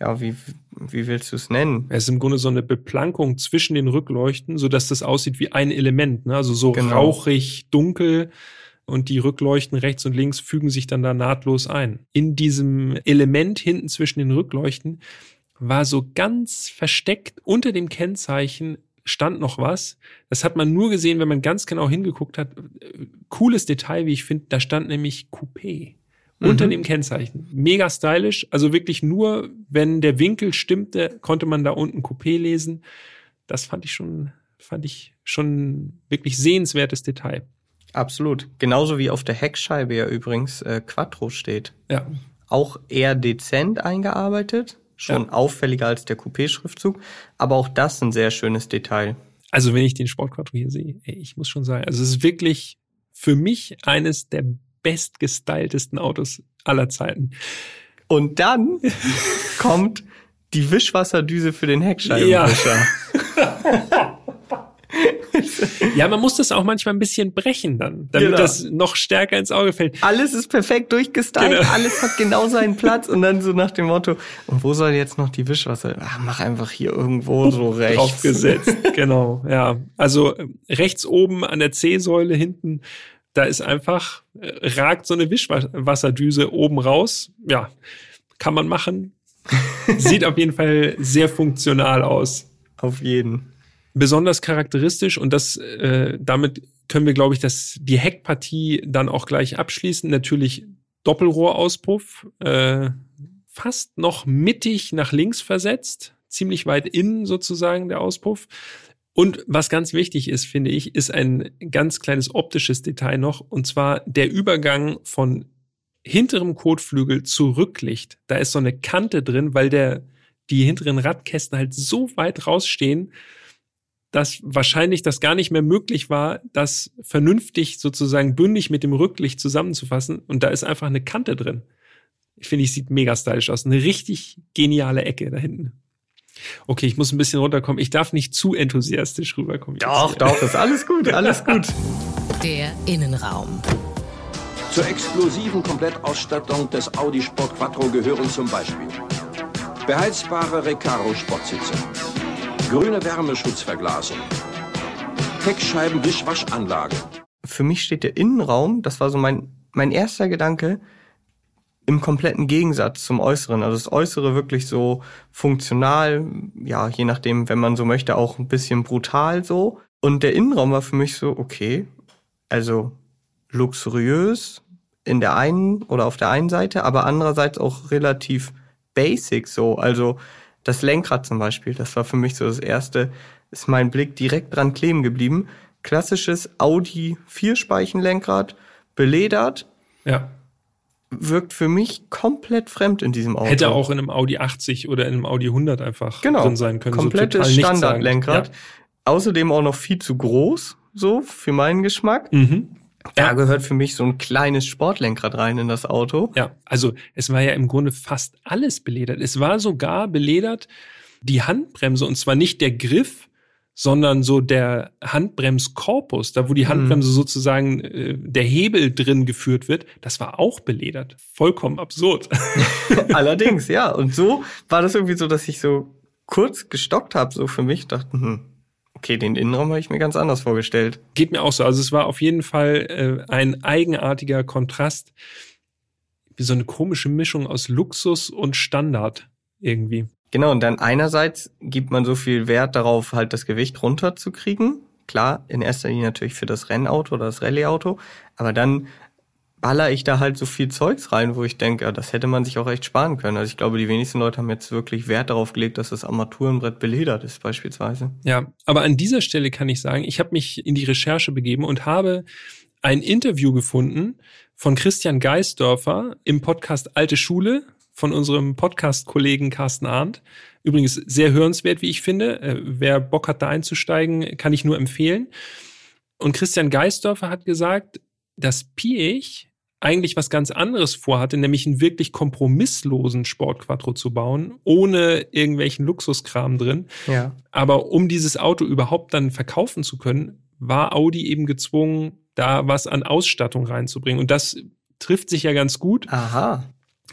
ja, wie, wie willst du es nennen? Es ist im Grunde so eine Beplankung zwischen den Rückleuchten, so dass das aussieht wie ein Element, ne? also so genau. rauchig, dunkel und die Rückleuchten rechts und links fügen sich dann da nahtlos ein. In diesem Element hinten zwischen den Rückleuchten war so ganz versteckt unter dem Kennzeichen stand noch was. Das hat man nur gesehen, wenn man ganz genau hingeguckt hat. Cooles Detail, wie ich finde, da stand nämlich Coupé unter mhm. dem Kennzeichen. Mega stylisch, also wirklich nur, wenn der Winkel stimmte, konnte man da unten Coupé lesen. Das fand ich schon, fand ich schon wirklich sehenswertes Detail. Absolut. Genauso wie auf der Heckscheibe ja übrigens äh, Quattro steht. Ja. Auch eher dezent eingearbeitet, schon ja. auffälliger als der Coupé-Schriftzug, aber auch das ein sehr schönes Detail. Also wenn ich den Sport Quattro hier sehe, ey, ich muss schon sagen, also es ist wirklich für mich eines der bestgestyltesten Autos aller Zeiten. Und dann kommt die Wischwasserdüse für den Heckscheibenwischer. Ja. ja, man muss das auch manchmal ein bisschen brechen dann, damit genau. das noch stärker ins Auge fällt. Alles ist perfekt durchgestylt, genau. alles hat genau seinen Platz und dann so nach dem Motto, und wo soll jetzt noch die Wischwasser? Ach, mach einfach hier irgendwo so rechts. Draufgesetzt, genau, ja. Also rechts oben an der C-Säule hinten da ist einfach, äh, ragt so eine Wischwasserdüse oben raus. Ja, kann man machen. Sieht auf jeden Fall sehr funktional aus. Auf jeden. Besonders charakteristisch und das, äh, damit können wir, glaube ich, das, die Heckpartie dann auch gleich abschließen. Natürlich Doppelrohrauspuff, äh, fast noch mittig nach links versetzt, ziemlich weit innen sozusagen der Auspuff. Und was ganz wichtig ist, finde ich, ist ein ganz kleines optisches Detail noch, und zwar der Übergang von hinterem Kotflügel zu Rücklicht. Da ist so eine Kante drin, weil der, die hinteren Radkästen halt so weit rausstehen, dass wahrscheinlich das gar nicht mehr möglich war, das vernünftig sozusagen bündig mit dem Rücklicht zusammenzufassen. Und da ist einfach eine Kante drin. Ich finde, ich sieht mega stylisch aus. Eine richtig geniale Ecke da hinten. Okay, ich muss ein bisschen runterkommen. Ich darf nicht zu enthusiastisch rüberkommen. Doch, doch, ist alles gut, alles gut. Der Innenraum. Zur exklusiven Komplettausstattung des Audi Sport Quattro gehören zum Beispiel beheizbare Recaro-Sportsitze, grüne Wärmeschutzverglasung, Heckscheibenwischwaschanlage. Für mich steht der Innenraum, das war so mein, mein erster Gedanke, im kompletten Gegensatz zum Äußeren. Also das Äußere wirklich so funktional, ja, je nachdem, wenn man so möchte, auch ein bisschen brutal so. Und der Innenraum war für mich so, okay, also luxuriös in der einen oder auf der einen Seite, aber andererseits auch relativ basic so. Also das Lenkrad zum Beispiel, das war für mich so das erste, ist mein Blick direkt dran kleben geblieben. Klassisches Audi Vierspeichenlenkrad, beledert. Ja. Wirkt für mich komplett fremd in diesem Auto. Hätte auch in einem Audi 80 oder in einem Audi 100 einfach genau. drin sein können. Komplettes so Standardlenkrad. Ja. Außerdem auch noch viel zu groß, so für meinen Geschmack. Mhm. Da ja. gehört für mich so ein kleines Sportlenkrad rein in das Auto. Ja, also es war ja im Grunde fast alles beledert. Es war sogar beledert die Handbremse und zwar nicht der Griff, sondern so der Handbremskorpus, da wo die mhm. Handbremse mhm. sozusagen äh, der Hebel drin geführt wird, das war auch beledert. Vollkommen absurd. Allerdings, ja. Und so war das irgendwie so, dass ich so kurz gestockt habe, so für mich, dachte, hm, Okay, den Innenraum habe ich mir ganz anders vorgestellt. Geht mir auch so. Also es war auf jeden Fall äh, ein eigenartiger Kontrast. Wie so eine komische Mischung aus Luxus und Standard irgendwie. Genau, und dann einerseits gibt man so viel Wert darauf, halt das Gewicht runterzukriegen. Klar, in erster Linie natürlich für das Rennauto oder das Rallyeauto. Aber dann baller ich da halt so viel Zeugs rein, wo ich denke, das hätte man sich auch echt sparen können. Also ich glaube, die wenigsten Leute haben jetzt wirklich Wert darauf gelegt, dass das Armaturenbrett beledert ist beispielsweise. Ja, aber an dieser Stelle kann ich sagen, ich habe mich in die Recherche begeben und habe ein Interview gefunden von Christian Geisdorfer im Podcast Alte Schule von unserem Podcast-Kollegen Carsten Arndt. Übrigens sehr hörenswert, wie ich finde. Äh, wer Bock hat, da einzusteigen, kann ich nur empfehlen. Und Christian Geisdorfer hat gesagt, dass Piech eigentlich was ganz anderes vorhatte, nämlich einen wirklich kompromisslosen Sportquattro zu bauen, ohne irgendwelchen Luxuskram drin. Ja. Aber um dieses Auto überhaupt dann verkaufen zu können, war Audi eben gezwungen, da was an Ausstattung reinzubringen. Und das trifft sich ja ganz gut. Aha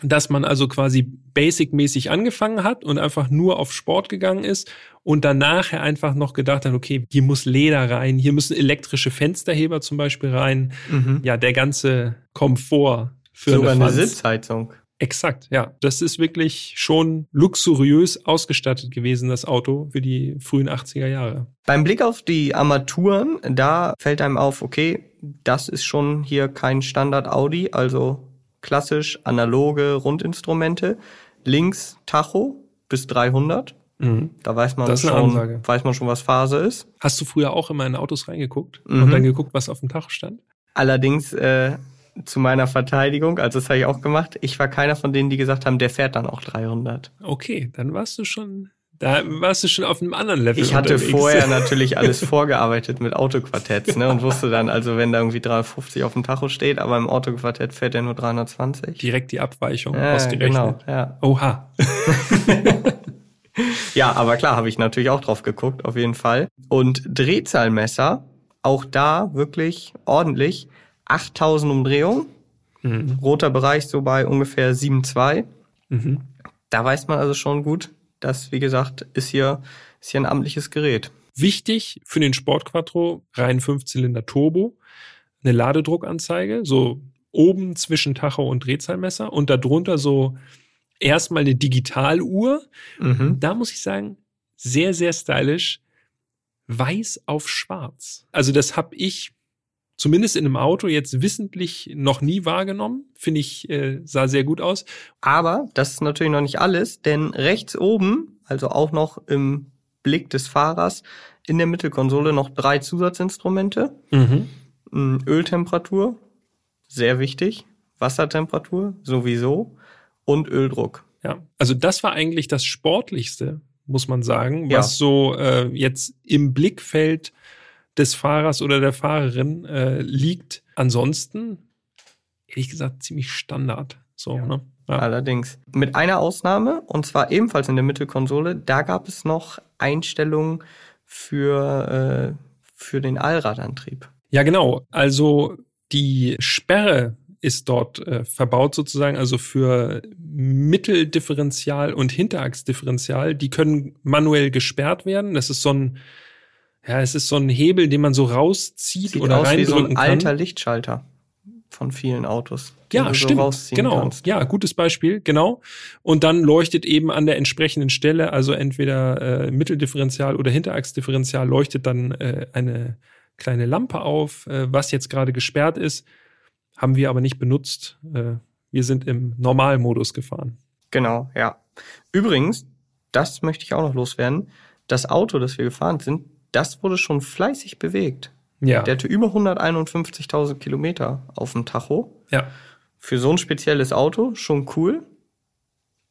dass man also quasi basic-mäßig angefangen hat und einfach nur auf Sport gegangen ist und danach einfach noch gedacht hat, okay, hier muss Leder rein, hier müssen elektrische Fensterheber zum Beispiel rein. Mhm. Ja, der ganze Komfort für Sogar eine, eine Sitzheizung. Exakt, ja. Das ist wirklich schon luxuriös ausgestattet gewesen, das Auto für die frühen 80er Jahre. Beim Blick auf die Armaturen, da fällt einem auf, okay, das ist schon hier kein Standard Audi, also klassisch analoge Rundinstrumente. Links Tacho bis 300. Mhm. Da weiß man schon, weiß man schon, was Phase ist. Hast du früher auch immer in Autos reingeguckt mhm. und dann geguckt, was auf dem Tacho stand? Allerdings äh, zu meiner Verteidigung, also das habe ich auch gemacht. Ich war keiner von denen, die gesagt haben, der fährt dann auch 300. Okay, dann warst du schon da warst du schon auf einem anderen Level. Ich hatte unterwegs. vorher natürlich alles vorgearbeitet mit Autoquartetts, ne? Und wusste dann, also wenn da irgendwie 350 auf dem Tacho steht, aber im Autoquartett fährt er nur 320. Direkt die Abweichung ja, ausgerechnet. Genau, ja. Oha. ja, aber klar, habe ich natürlich auch drauf geguckt, auf jeden Fall. Und Drehzahlmesser, auch da wirklich ordentlich. 8000 Umdrehungen. Mhm. Roter Bereich so bei ungefähr 7,2. Mhm. Da weiß man also schon gut, das, wie gesagt, ist hier, ist hier ein amtliches Gerät. Wichtig für den Sportquattro, rein Fünfzylinder Turbo, eine Ladedruckanzeige, so oben zwischen Tacho und Drehzahlmesser und darunter so erstmal eine Digitaluhr. Mhm. Da muss ich sagen, sehr, sehr stylisch. Weiß auf schwarz. Also das habe ich zumindest in einem Auto jetzt wissentlich noch nie wahrgenommen. Finde ich, äh, sah sehr gut aus. Aber das ist natürlich noch nicht alles, denn rechts oben, also auch noch im Blick des Fahrers, in der Mittelkonsole noch drei Zusatzinstrumente. Mhm. Öltemperatur, sehr wichtig. Wassertemperatur, sowieso. Und Öldruck. Ja, also das war eigentlich das Sportlichste, muss man sagen, was ja. so äh, jetzt im Blickfeld des Fahrers oder der Fahrerin äh, liegt. Ansonsten, ehrlich gesagt, ziemlich Standard. So, ja. ne? Ja. Allerdings. Mit einer Ausnahme, und zwar ebenfalls in der Mittelkonsole, da gab es noch Einstellungen für, äh, für den Allradantrieb. Ja, genau. Also die Sperre ist dort äh, verbaut sozusagen, also für Mitteldifferential und Hinterachsdifferential. Die können manuell gesperrt werden. Das ist so ein ja, es ist so ein Hebel, den man so rauszieht Sieht oder aus reindrücken wie so ein alter Lichtschalter von vielen Autos. Ja, du so stimmt. rausziehen genau. kannst. Ja, gutes Beispiel, genau. Und dann leuchtet eben an der entsprechenden Stelle, also entweder äh, Mitteldifferential oder Hinterachsdifferential, leuchtet dann äh, eine kleine Lampe auf, äh, was jetzt gerade gesperrt ist. Haben wir aber nicht benutzt. Äh, wir sind im Normalmodus gefahren. Genau, ja. Übrigens, das möchte ich auch noch loswerden. Das Auto, das wir gefahren sind, das wurde schon fleißig bewegt. Ja. Der hatte über 151.000 Kilometer auf dem Tacho. ja, Für so ein spezielles Auto schon cool.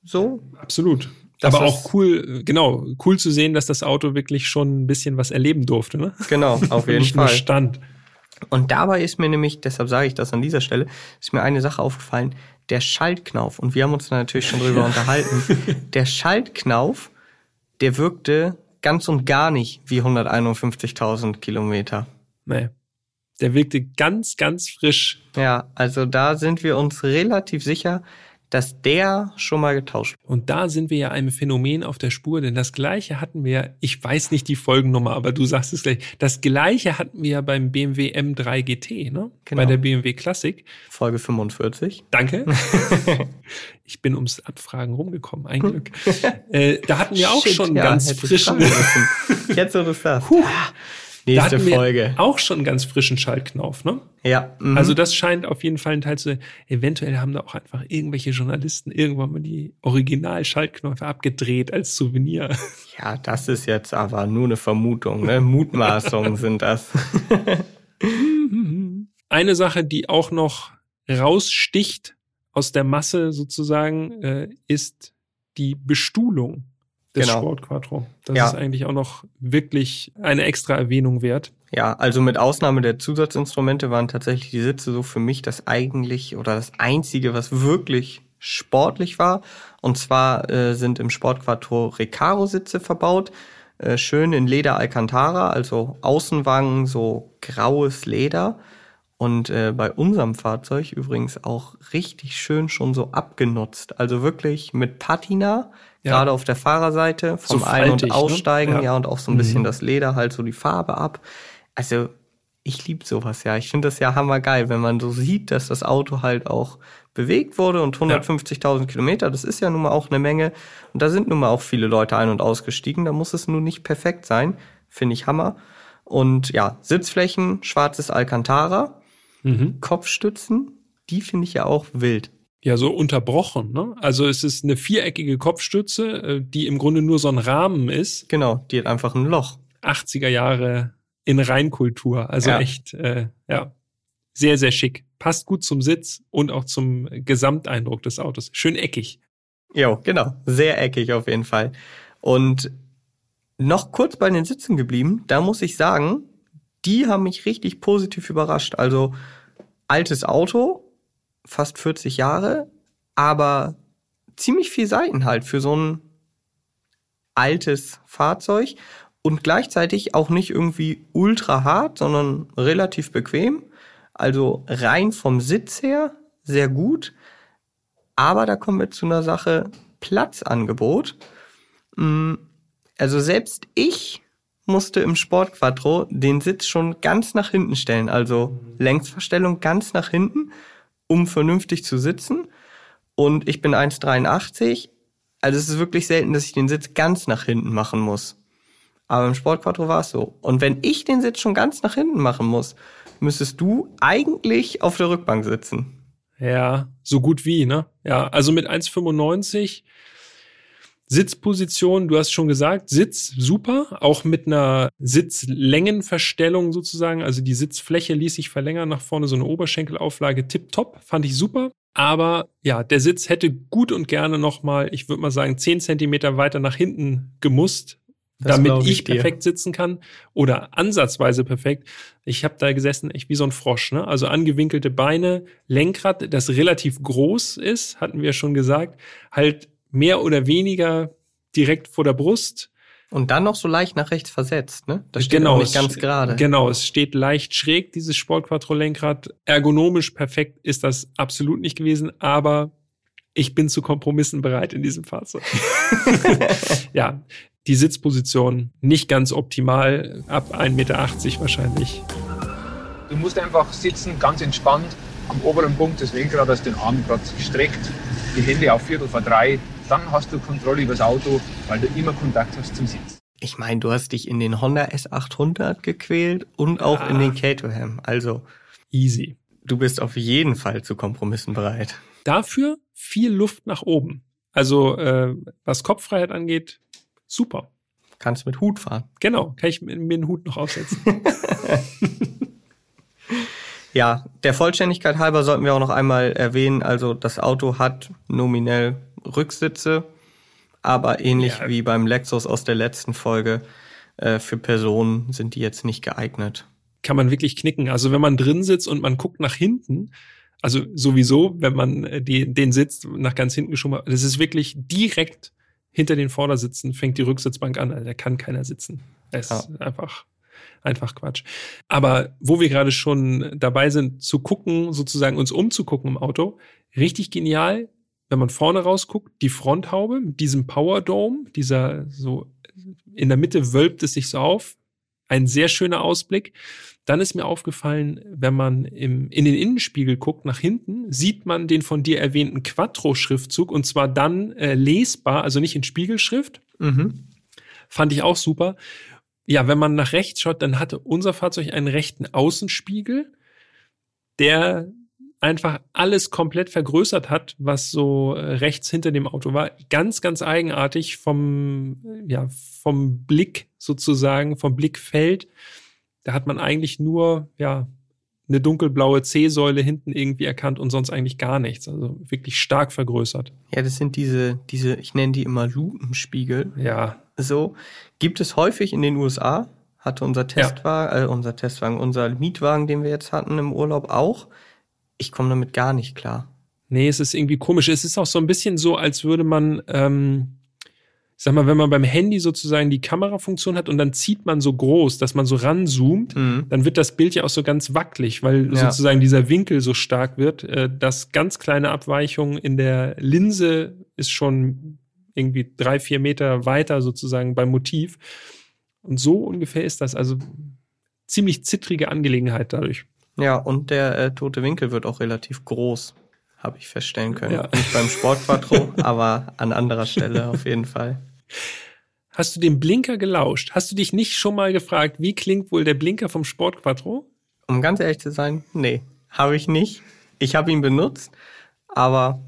So, absolut. Das aber auch cool, genau, cool zu sehen, dass das Auto wirklich schon ein bisschen was erleben durfte, ne? genau, auf jeden Nicht nur Fall. stand. Und dabei ist mir nämlich, deshalb sage ich das an dieser Stelle, ist mir eine Sache aufgefallen, der Schaltknauf. Und wir haben uns da natürlich schon drüber unterhalten. Der Schaltknauf, der wirkte ganz und gar nicht wie 151.000 Kilometer. Nee. Der wirkte ganz, ganz frisch. Ja, also da sind wir uns relativ sicher, dass der schon mal getauscht wurde. Und da sind wir ja einem Phänomen auf der Spur, denn das Gleiche hatten wir, ja- ich weiß nicht die Folgennummer, aber du sagst es gleich, das Gleiche hatten wir ja beim BMW M3 GT, ne? Genau. Bei der BMW Classic. Folge 45. Danke. ich bin ums Abfragen rumgekommen, ein Glück. äh, da hatten wir auch Shit, schon ja, ganz frischen. Jetzt, wo du sagst. Nächste Folge. auch schon ganz frischen Schaltknauf, ne? Ja. mhm. Also das scheint auf jeden Fall ein Teil zu sein. Eventuell haben da auch einfach irgendwelche Journalisten irgendwann mal die Original-Schaltknöpfe abgedreht als Souvenir. Ja, das ist jetzt aber nur eine Vermutung, ne? Mutmaßungen sind das. Eine Sache, die auch noch raussticht aus der Masse sozusagen, äh, ist die Bestuhlung des Genau. Sport Quattro. Das Ja. ist eigentlich auch noch wirklich eine extra Erwähnung wert. Ja, also mit Ausnahme der Zusatzinstrumente waren tatsächlich die Sitze so für mich das eigentlich oder das einzige, was wirklich sportlich war. Und zwar äh, sind im Sportquattro Recaro-Sitze verbaut. Äh, schön in Leder Alcantara, also Außenwangen, so graues Leder. Und äh, bei unserem Fahrzeug übrigens auch richtig schön schon so abgenutzt. Also wirklich mit Patina, Ja. gerade auf der Fahrerseite, vom So Ein- und ne? Aussteigen, Ja. ja. und auch so ein bisschen das Leder, halt so die Farbe ab. Also ich lieb sowas ja. Ich finde das ja hammergeil, wenn man so sieht, dass das Auto halt auch bewegt wurde und 150.000 Kilometer, das ist ja nun mal auch eine Menge. Und da sind nun mal auch viele Leute ein- und ausgestiegen. Da muss es nun nicht perfekt sein. Finde ich Hammer. Und ja, Sitzflächen, schwarzes Alcantara, Mhm. Kopfstützen, die finde ich ja auch wild. Ja, so unterbrochen. Ne? Also es ist eine viereckige Kopfstütze, äh, die im Grunde nur so ein Rahmen ist. Genau, die hat einfach ein Loch. 80er Jahre in Reinkultur. Also Ja. echt, äh, ja, sehr, sehr schick. Passt gut zum Sitz und auch zum Gesamteindruck des Autos. Schön eckig. Jo, genau. Sehr eckig auf jeden Fall. Und noch kurz bei den Sitzen geblieben, da muss ich sagen, die haben mich richtig positiv überrascht. Also altes Auto, fast 40 Jahre, aber ziemlich viel Seitenhalt für so ein altes Fahrzeug und gleichzeitig auch nicht irgendwie ultra hart, sondern relativ bequem. Also rein vom Sitz her sehr gut. Aber da kommen wir zu einer Sache Platzangebot. Mm, Also selbst ich musste im Sportquattro den Sitz schon ganz nach hinten stellen, also Längsverstellung ganz nach hinten, um vernünftig zu sitzen. Und ich bin 1,83. Also es ist wirklich selten, dass ich den Sitz ganz nach hinten machen muss. Aber im Sportquattro war es so. Und wenn ich den Sitz schon ganz nach hinten machen muss, müsstest du eigentlich auf der Rückbank sitzen. Ja, so gut wie, ne? Ja, also mit 1,95 Sitzposition, du hast schon gesagt, Sitz super, auch mit einer Sitzlängenverstellung sozusagen. Also die Sitzfläche ließ sich verlängern nach vorne, so eine Oberschenkelauflage tipptopp, fand ich super. Aber ja, der Sitz hätte gut und gerne nochmal, ich würde mal sagen, 10 Zentimeter weiter nach hinten gemusst, Das damit ich, ich perfekt sitzen kann oder ansatzweise perfekt. Ich habe da gesessen, echt wie so ein Frosch. Ne? Also angewinkelte Beine, Lenkrad, das relativ groß ist, hatten wir schon gesagt, halt mehr oder weniger direkt vor der Brust. Und dann noch so leicht nach rechts versetzt, ne? Das steht auch nicht ganz gerade. Genau, es steht leicht schräg, dieses Sportquattro-Lenkrad. Ergonomisch perfekt ist das absolut nicht gewesen, aber ich bin zu Kompromissen bereit in diesem Fahrzeug. ja, die Sitzposition nicht ganz optimal, ab 1,80 Meter wahrscheinlich. Du musst einfach sitzen, ganz entspannt am oberen Punkt des Lenkrads den Arm gerade gestreckt, die Hände auf Viertel vor drei, dann hast du Kontrolle über das Auto, weil du immer Kontakt hast zum Sitz. Ich meine, du hast dich in den Honda S800 gequält und auch Ah. in den Caterham. Also, Easy. du bist auf jeden Fall zu Kompromissen bereit. Dafür viel Luft nach oben. Also äh, was Kopffreiheit angeht, super. Kannst mit Hut fahren. Genau, kann ich mir mir den Hut noch aufsetzen. Ja, der Vollständigkeit halber sollten wir auch noch einmal erwähnen, also das Auto hat nominell Rücksitze, aber ähnlich Ja. wie beim Lexus aus der letzten Folge, äh, für Personen sind die jetzt nicht geeignet. kann man wirklich knicken. Also wenn man drin sitzt und man guckt nach hinten, also sowieso, wenn man äh, die, den Sitz nach ganz hinten geschoben hat, das ist wirklich direkt hinter den Vordersitzen fängt die Rücksitzbank an. Also da kann keiner sitzen. Es Ja. ist einfach, einfach Quatsch. Aber wo wir gerade schon dabei sind, zu gucken, sozusagen uns umzugucken im Auto, richtig genial, wenn man vorne rausguckt, die Fronthaube mit diesem Power Dome, dieser so in der Mitte wölbt es sich so auf. Ein sehr schöner Ausblick. Dann ist mir aufgefallen, wenn man im, in den Innenspiegel guckt, nach hinten, sieht man den von dir erwähnten Quattro-Schriftzug und zwar dann äh, lesbar, also nicht in Spiegelschrift. Mhm. Fand ich auch super. Ja, wenn man nach rechts schaut, dann hatte unser Fahrzeug einen rechten Außenspiegel, der einfach alles komplett vergrößert hat, was so äh, rechts hinter dem Auto war. Ganz, ganz eigenartig vom, äh, ja, vom Blick sozusagen, vom Blickfeld. Da hat man eigentlich nur, ja, eine dunkelblaue C-Säule hinten irgendwie erkannt und sonst eigentlich gar nichts. Also wirklich stark vergrößert. Ja, das sind diese, diese, ich nenne die immer Lupenspiegel. Ja, So gibt es häufig in den USA. Hatte unser Testwagen, äh, unser Testwagen, unser Mietwagen, den wir jetzt hatten im Urlaub auch. Ich komme damit gar nicht klar. Nee, es ist irgendwie komisch. Es ist auch so ein bisschen so, als würde man, ähm, sag mal, wenn man beim Handy sozusagen die Kamerafunktion hat und dann zieht man so groß, dass man so ranzoomt, Mhm. dann wird das Bild ja auch so ganz wackelig, weil Ja. sozusagen dieser Winkel so stark wird, äh, dass ganz kleine Abweichungen in der Linse ist schon irgendwie drei, vier Meter weiter sozusagen beim Motiv. Und so ungefähr ist das. Also ziemlich zittrige Angelegenheit dadurch. Ja, und der äh, tote Winkel wird auch relativ groß, habe ich feststellen können. Ja. Nicht beim Sportquattro, aber an anderer Stelle auf jeden Fall. Hast du den Blinker gelauscht? Hast du dich nicht schon mal gefragt, wie klingt wohl der Blinker vom Sport Quattro? Um ganz ehrlich zu sein, nee, habe ich nicht. Ich habe ihn benutzt, aber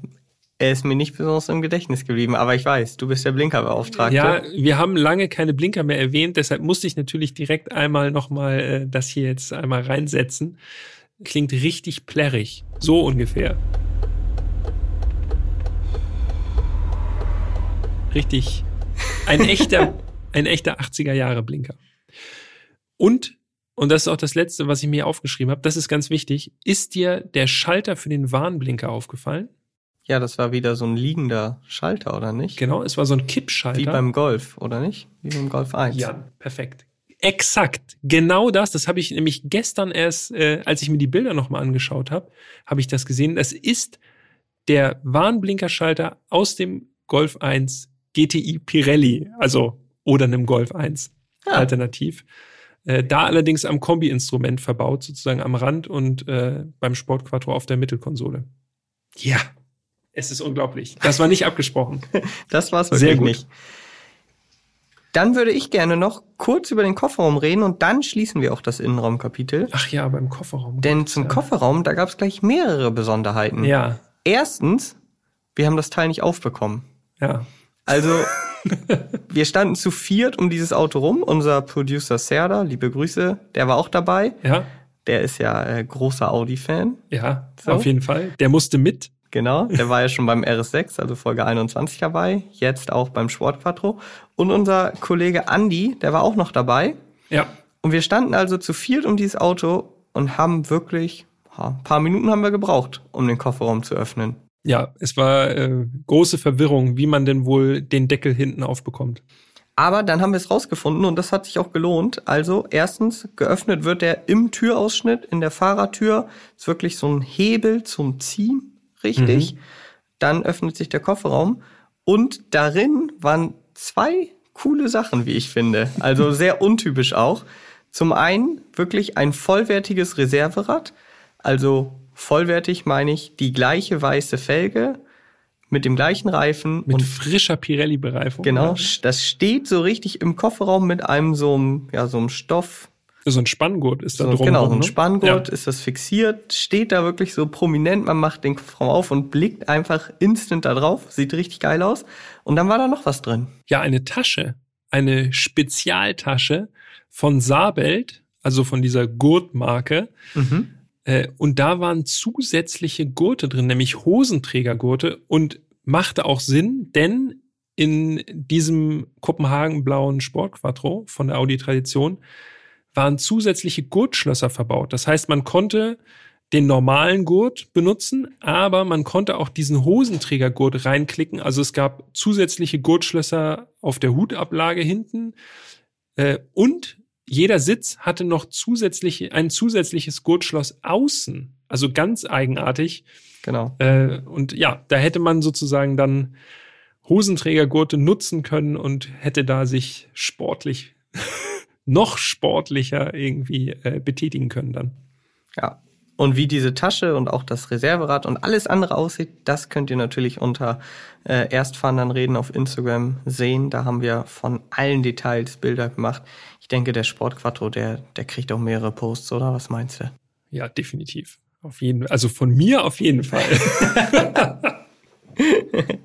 er ist mir nicht besonders im Gedächtnis geblieben. Aber ich weiß, du bist der Blinkerbeauftragte. Ja, wir haben lange keine Blinker mehr erwähnt, deshalb musste ich natürlich direkt einmal nochmal äh, das hier jetzt einmal reinsetzen. Klingt richtig plärrig. So ungefähr. Richtig. Ein echter, ein echter 80er Jahre Blinker. Und, und das ist auch das letzte, was ich mir aufgeschrieben habe, das ist ganz wichtig, ist dir der Schalter für den Warnblinker aufgefallen? Ja, das war wieder so ein liegender Schalter, oder nicht? Genau, es war so ein Kippschalter. Wie beim Golf, oder nicht? Wie beim Golf 1. Ja, perfekt. Exakt, genau das. Das habe ich nämlich gestern erst, äh, als ich mir die Bilder nochmal angeschaut habe, habe ich das gesehen. Das ist der Warnblinkerschalter aus dem Golf 1 GTI Pirelli, also oder einem Golf 1 Ah. alternativ. Äh, da allerdings am Kombi-Instrument verbaut, sozusagen am Rand und äh, beim Sport Quattro auf der Mittelkonsole. Ja, es ist unglaublich. Das war nicht abgesprochen. Das war's wirklich Sehr gut. nicht. Dann würde ich gerne noch kurz über den Kofferraum reden und dann schließen wir auch das Innenraumkapitel. Ach ja, beim Kofferraum. Denn zum Ja. Kofferraum, da gab es gleich mehrere Besonderheiten. Ja, Erstens, wir haben das Teil nicht aufbekommen. ja. Also, wir standen zu viert um dieses Auto rum. Unser Producer Serda, liebe Grüße, der war auch dabei. Ja, Der ist ja äh, großer Audi-Fan. ja, So. auf jeden Fall. Der musste mit. Genau, der war ja schon beim RS6, also Folge 21 dabei, jetzt auch beim Sportquattro. Und unser Kollege Andy, der war auch noch dabei. Ja, Und wir standen also zu viert um dieses Auto und haben wirklich, ja, ein paar Minuten haben wir gebraucht, um den Kofferraum zu öffnen. ja, es war äh, große Verwirrung, wie man denn wohl den Deckel hinten aufbekommt. Aber dann haben wir es rausgefunden und das hat sich auch gelohnt. Also erstens, geöffnet wird der im Türausschnitt, in der Fahrertür. Ist wirklich so ein Hebel zum Ziehen, richtig. Dann öffnet sich der Kofferraum und darin waren zwei coole Sachen, wie ich finde. Also sehr untypisch auch. Zum einen wirklich ein vollwertiges Reserverad, also vollwertig meine ich die gleiche weiße Felge mit dem gleichen Reifen Mit und frischer Pirelli-Bereifung. genau, Ja. das steht so richtig im Kofferraum mit einem so einem, ja, so einem Stoff, So ein Spanngurt ist da so, drum. genau, so ein ne? Spanngurt Ja. ist das fixiert, steht da wirklich so prominent, man macht den Kofferraum auf und blickt einfach instant da drauf, sieht richtig geil aus und dann war da noch was drin. ja, eine Tasche, eine Spezialtasche von Sabelt, also von dieser Gurtmarke. Mhm. Äh, und da waren zusätzliche Gurte drin, nämlich Hosenträgergurte und machte auch Sinn, denn in diesem Kopenhagen-blauen Sportquattro von der Audi-Tradition waren zusätzliche Gurtschlösser verbaut. Das heißt, man konnte den normalen Gurt benutzen, aber man konnte auch diesen Hosenträgergurt reinklicken. Also es gab zusätzliche Gurtschlösser auf der Hutablage hinten äh, und jeder Sitz hatte noch zusätzliche, ein zusätzliches Gurtschloss außen. Also ganz eigenartig. Genau. Äh, und ja, da hätte man sozusagen dann Hosenträgergurte nutzen können und hätte da sich sportlich, noch sportlicher irgendwie äh, betätigen können dann. Ja. Und wie diese Tasche und auch das Reserverad und alles andere aussieht, das könnt ihr natürlich unter äh, Erstfahndern reden auf Instagram sehen. Da haben wir von allen Details Bilder gemacht. Ich denke, der Sportquattro, der, der kriegt auch mehrere Posts, oder? Was meinst du? Ja, definitiv. Auf jeden, also von mir auf jeden Fall.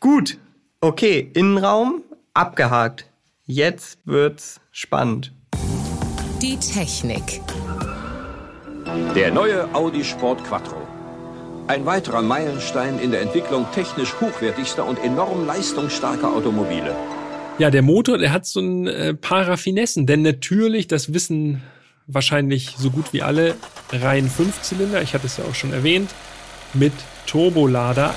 Gut. Okay, Innenraum abgehakt. Jetzt wird's spannend. Die Technik. Der neue Audi Sport Quattro. Ein weiterer Meilenstein in der Entwicklung technisch hochwertigster und enorm leistungsstarker Automobile. Ja, der Motor, der hat so ein äh, paar Raffinessen, denn natürlich, das wissen wahrscheinlich so gut wie alle, rein Fünfzylinder, ich hatte es ja auch schon erwähnt, mit Turbolader.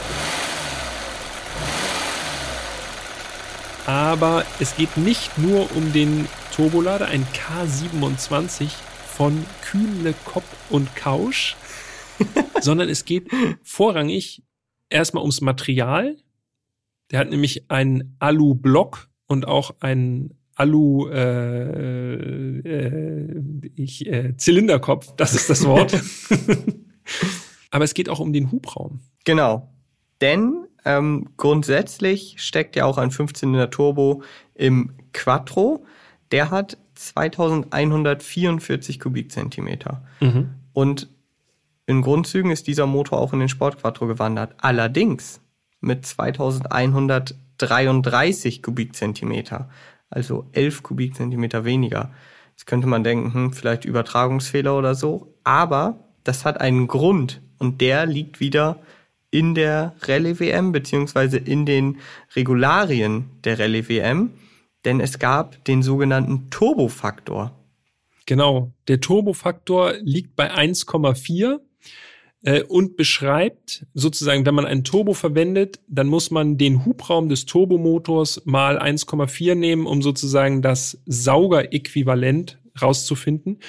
Aber es geht nicht nur um den Turbolader, ein K27 von Kühnle Kopp und Kausch, sondern es geht vorrangig erstmal ums Material. Der hat nämlich einen Alu-Block und auch einen Alu äh, äh, ich, äh, Zylinderkopf, das ist das Wort. Aber es geht auch um den Hubraum. Genau. Denn ähm, grundsätzlich steckt ja auch ein 15er Turbo im Quattro. Der hat 2144 Kubikzentimeter. Und in Grundzügen ist dieser Motor auch in den Sportquattro gewandert. Allerdings mit 2133 Kubikzentimeter. Also 11 Kubikzentimeter weniger. Jetzt könnte man denken, hm, vielleicht Übertragungsfehler oder so. Aber das hat einen Grund. Und der liegt wieder in der Rallye WM beziehungsweise in den Regularien der Rallye WM, denn es gab den sogenannten Turbofaktor. Genau, der Turbofaktor liegt bei 1,4 äh, und beschreibt sozusagen, wenn man einen Turbo verwendet, dann muss man den Hubraum des Turbomotors mal 1,4 nehmen, um sozusagen das Saugeräquivalent rauszufinden.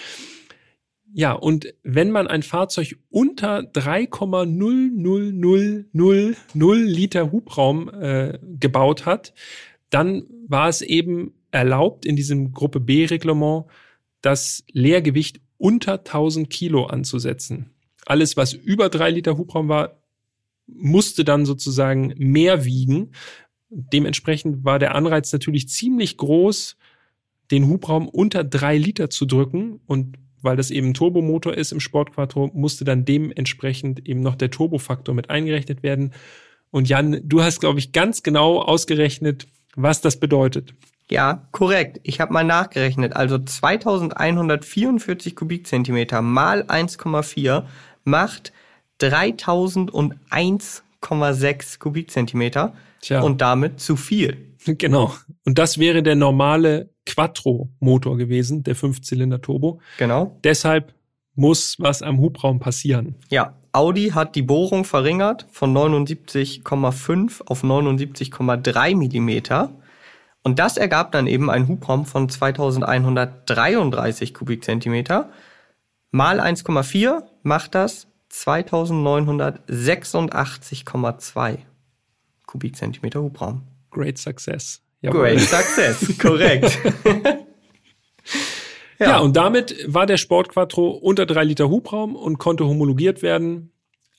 Ja, und wenn man ein Fahrzeug unter 3,00000 Liter Hubraum äh, gebaut hat, dann war es eben erlaubt in diesem Gruppe B-Reglement, das Leergewicht unter 1000 Kilo anzusetzen. Alles, was über drei Liter Hubraum war, musste dann sozusagen mehr wiegen. Dementsprechend war der Anreiz natürlich ziemlich groß, den Hubraum unter drei Liter zu drücken. Und weil das eben ein Turbomotor ist im Sportquattro, musste dann dementsprechend eben noch der Turbofaktor mit eingerechnet werden. Und Jan, du hast, glaube ich, ganz genau ausgerechnet, was das bedeutet. Ja, korrekt. Ich habe mal nachgerechnet. Also 2144 Kubikzentimeter mal 1,4 macht 3001,6 Kubikzentimeter Tja. und damit zu viel. Genau. Und das wäre der normale Quattro-Motor gewesen, der Fünfzylinder-Turbo. Genau. Deshalb muss was am Hubraum passieren. Ja, Audi hat die Bohrung verringert von 79,5 auf 79,3 Millimeter. Und das ergab dann eben einen Hubraum von 2133 Kubikzentimeter. Mal 1,4 macht das 2986,2 Kubikzentimeter Hubraum. Great success. Great success, korrekt. Ja. und damit war der Sport Quattro unter drei Liter Hubraum und konnte homologiert werden.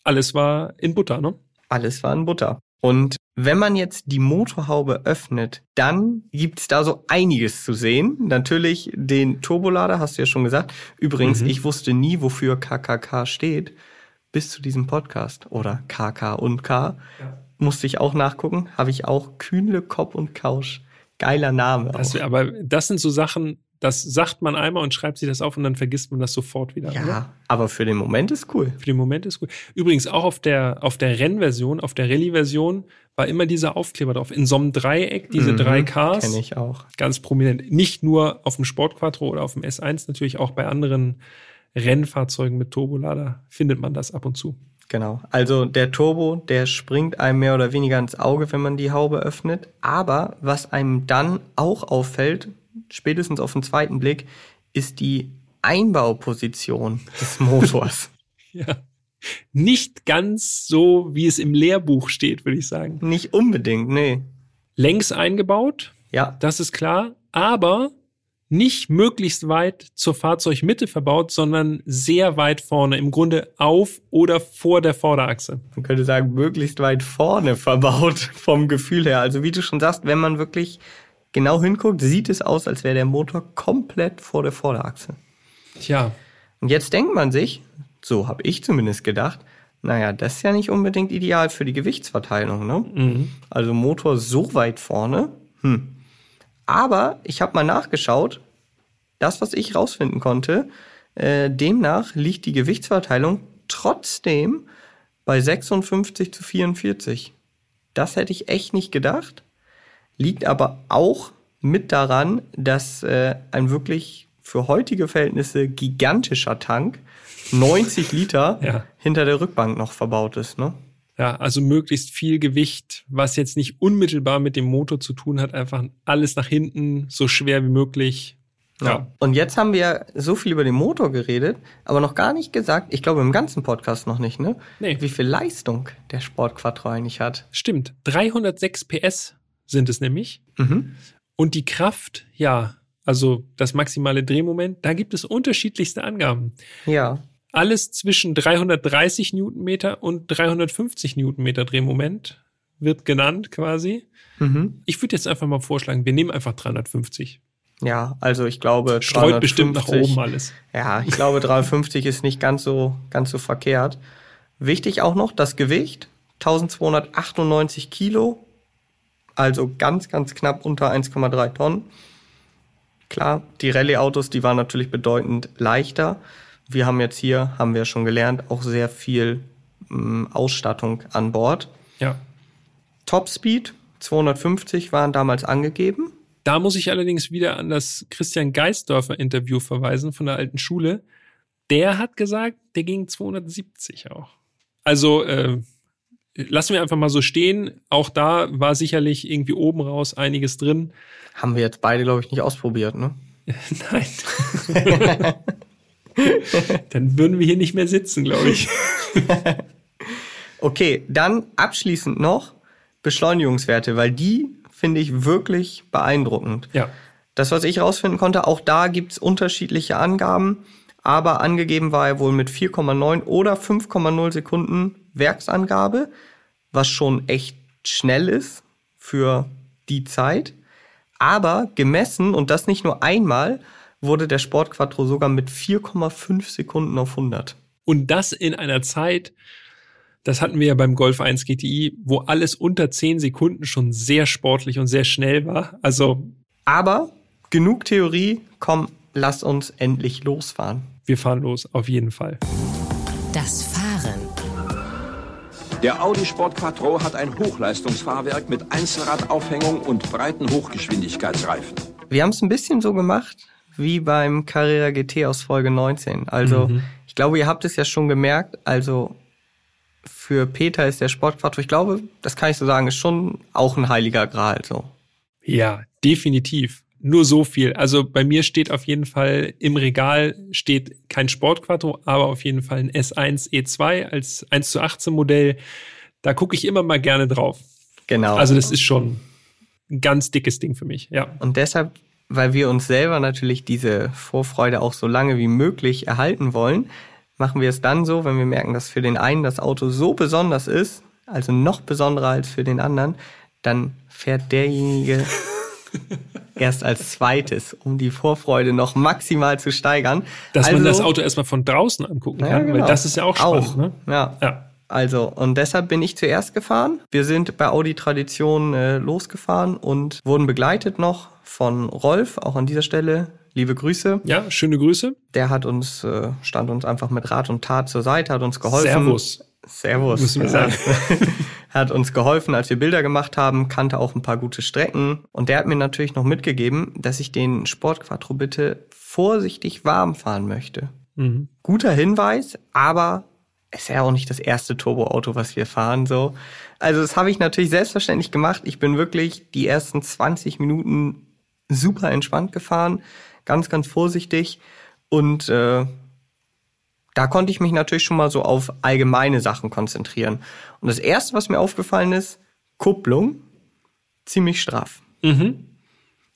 Alles war in Butter, ne? Alles war in Butter. Und wenn man jetzt die Motorhaube öffnet, dann gibt's da so einiges zu sehen. Natürlich den Turbolader, hast du ja schon gesagt. Übrigens, Mhm. ich wusste nie, wofür KKK steht, bis zu diesem Podcast. Oder KK und K. Musste ich auch nachgucken. Habe ich auch Kühnle, Kopp und Kausch. Geiler Name. Das, aber das sind so Sachen, das sagt man einmal und schreibt sich das auf und dann vergisst man das sofort wieder. oder? ja, aber für den Moment ist cool. Für den Moment ist gut. Übrigens auch auf der, auf der Rennversion, auf der Rallye-Version war immer dieser Aufkleber drauf. In so einem Dreieck, diese Mhm, drei Ks. Kenne ich auch. Ganz prominent. Nicht nur auf dem Sportquattro oder auf dem S1, natürlich auch bei anderen Rennfahrzeugen mit Turbolader findet man das ab und zu. Genau. Also der Turbo, der springt einem mehr oder weniger ins Auge, wenn man die Haube öffnet. Aber was einem dann auch auffällt, spätestens auf den zweiten Blick, ist die Einbauposition des Motors. Ja. Nicht ganz so, wie es im Lehrbuch steht, würde ich sagen. Nicht unbedingt, nee. Längs eingebaut, Ja, das ist klar, aber nicht möglichst weit zur Fahrzeugmitte verbaut, sondern sehr weit vorne, im Grunde auf oder vor der Vorderachse. man könnte sagen, möglichst weit vorne verbaut vom Gefühl her. Also wie du schon sagst, wenn man wirklich genau hinguckt, sieht es aus, als wäre der Motor komplett vor der Vorderachse. Tja, Und jetzt denkt man sich, so habe ich zumindest gedacht, naja, das ist ja nicht unbedingt ideal für die Gewichtsverteilung, ne? mhm. Also Motor so weit vorne. Hm. Aber ich habe mal nachgeschaut, das, was ich rausfinden konnte, äh, demnach liegt die Gewichtsverteilung trotzdem bei 56 zu 44. Das hätte ich echt nicht gedacht. Liegt aber auch mit daran, dass äh, ein wirklich für heutige Verhältnisse gigantischer Tank, 90 Liter, Ja. hinter der Rückbank noch verbaut ist. Ne? Ja, also möglichst viel Gewicht, was jetzt nicht unmittelbar mit dem Motor zu tun hat, einfach alles nach hinten, so schwer wie möglich. Ja. Und jetzt haben wir so viel über den Motor geredet, aber noch gar nicht gesagt, ich glaube im ganzen Podcast noch nicht, ne? Nee. Wie viel Leistung der Sport Quattro eigentlich hat. Stimmt. 306 PS sind es nämlich. Mhm. Und die Kraft, ja, also das maximale Drehmoment, da gibt es unterschiedlichste Angaben. Ja. Alles zwischen 330 Newtonmeter und 350 Newtonmeter Drehmoment wird genannt quasi. Mhm. Ich würde jetzt einfach mal vorschlagen, wir nehmen einfach 350. Ja, also ich glaube, Streut bestimmt nach 350 oben alles. Ja, ich glaube 350 ist nicht ganz so, ganz so verkehrt. Wichtig auch noch das Gewicht, 1298 Kilo, also ganz, ganz knapp unter 1,3 Tonnen. Klar, die Rallye-Autos, die waren natürlich bedeutend leichter. Wir haben jetzt hier, haben wir schon gelernt, auch sehr viel ähm, Ausstattung an Bord. Ja. Topspeed 250 waren damals angegeben. Da muss ich allerdings wieder an das Christian Geisdorfer Interview verweisen von der alten Schule. Der hat gesagt, der ging 270 auch. Also äh, lassen wir einfach mal so stehen. Auch da war sicherlich irgendwie oben raus einiges drin. Haben wir jetzt beide, glaube ich, nicht ausprobiert, ne? Nein. Dann würden wir hier nicht mehr sitzen, glaube ich. Okay, dann abschließend noch Beschleunigungswerte, weil die finde ich wirklich beeindruckend. Ja. Das, was ich rausfinden konnte, auch da gibt's unterschiedliche Angaben, aber angegeben war er wohl mit 4,9 oder 5,0 Sekunden Werksangabe, was schon echt schnell ist für die Zeit. Aber gemessen, und das nicht nur einmal, wurde der Sport Quattro sogar mit 4,5 Sekunden auf 100. Und das in einer Zeit, das hatten wir ja beim Golf 1 GTI, wo alles unter 10 Sekunden schon sehr sportlich und sehr schnell war. Also Aber genug Theorie, komm, lass uns endlich losfahren. wir fahren los, auf jeden Fall. Das Fahren. Der Audi Sport Quattro hat ein Hochleistungsfahrwerk mit Einzelradaufhängung und breiten Hochgeschwindigkeitsreifen. Wir haben es ein bisschen so gemacht wie beim Carrera GT aus Folge 19. Also ich glaube, ihr habt es ja schon gemerkt. Also für Peter ist der Sport Quattro, ich glaube, das kann ich so sagen, ist schon auch ein heiliger Gral. So. Ja, definitiv. Nur so viel. Also bei mir steht auf jeden Fall im Regal steht kein Sportquattro, aber auf jeden Fall ein S1 E2 als 1 zu 18 Modell. Da gucke ich immer mal gerne drauf. Genau. Also das ist schon ein ganz dickes Ding für mich. Ja. Und deshalb weil wir uns selber natürlich diese Vorfreude auch so lange wie möglich erhalten wollen, machen wir es dann so, wenn wir merken, dass für den einen das Auto so besonders ist, also noch besonderer als für den anderen, dann fährt derjenige erst als zweites, um die Vorfreude noch maximal zu steigern. Dass also, man das Auto erstmal von draußen angucken kann, Ja, genau. weil das ist ja auch spannend. Auch, Ne? ja. Ja. Also, und deshalb bin ich zuerst gefahren. Wir sind bei Audi Tradition äh, losgefahren und wurden begleitet noch von Rolf, auch an dieser Stelle. Liebe Grüße. ja, schöne Grüße. Der hat uns, äh, stand uns einfach mit Rat und Tat zur Seite, hat uns geholfen. Servus. Servus. Müssen wir sagen. hat uns geholfen, als wir Bilder gemacht haben, kannte auch ein paar gute Strecken. Und der hat mir natürlich noch mitgegeben, dass ich den Sportquattro bitte vorsichtig warm fahren möchte. Mhm. Guter Hinweis, aber es ist ja auch nicht das erste Turboauto, was wir fahren, so. Also, das habe ich natürlich selbstverständlich gemacht. Ich bin wirklich die ersten 20 Minuten super entspannt gefahren, ganz, ganz vorsichtig und äh, da konnte ich mich natürlich schon mal so auf allgemeine Sachen konzentrieren. Und das erste, was mir aufgefallen ist, Kupplung, ziemlich straff. Mhm.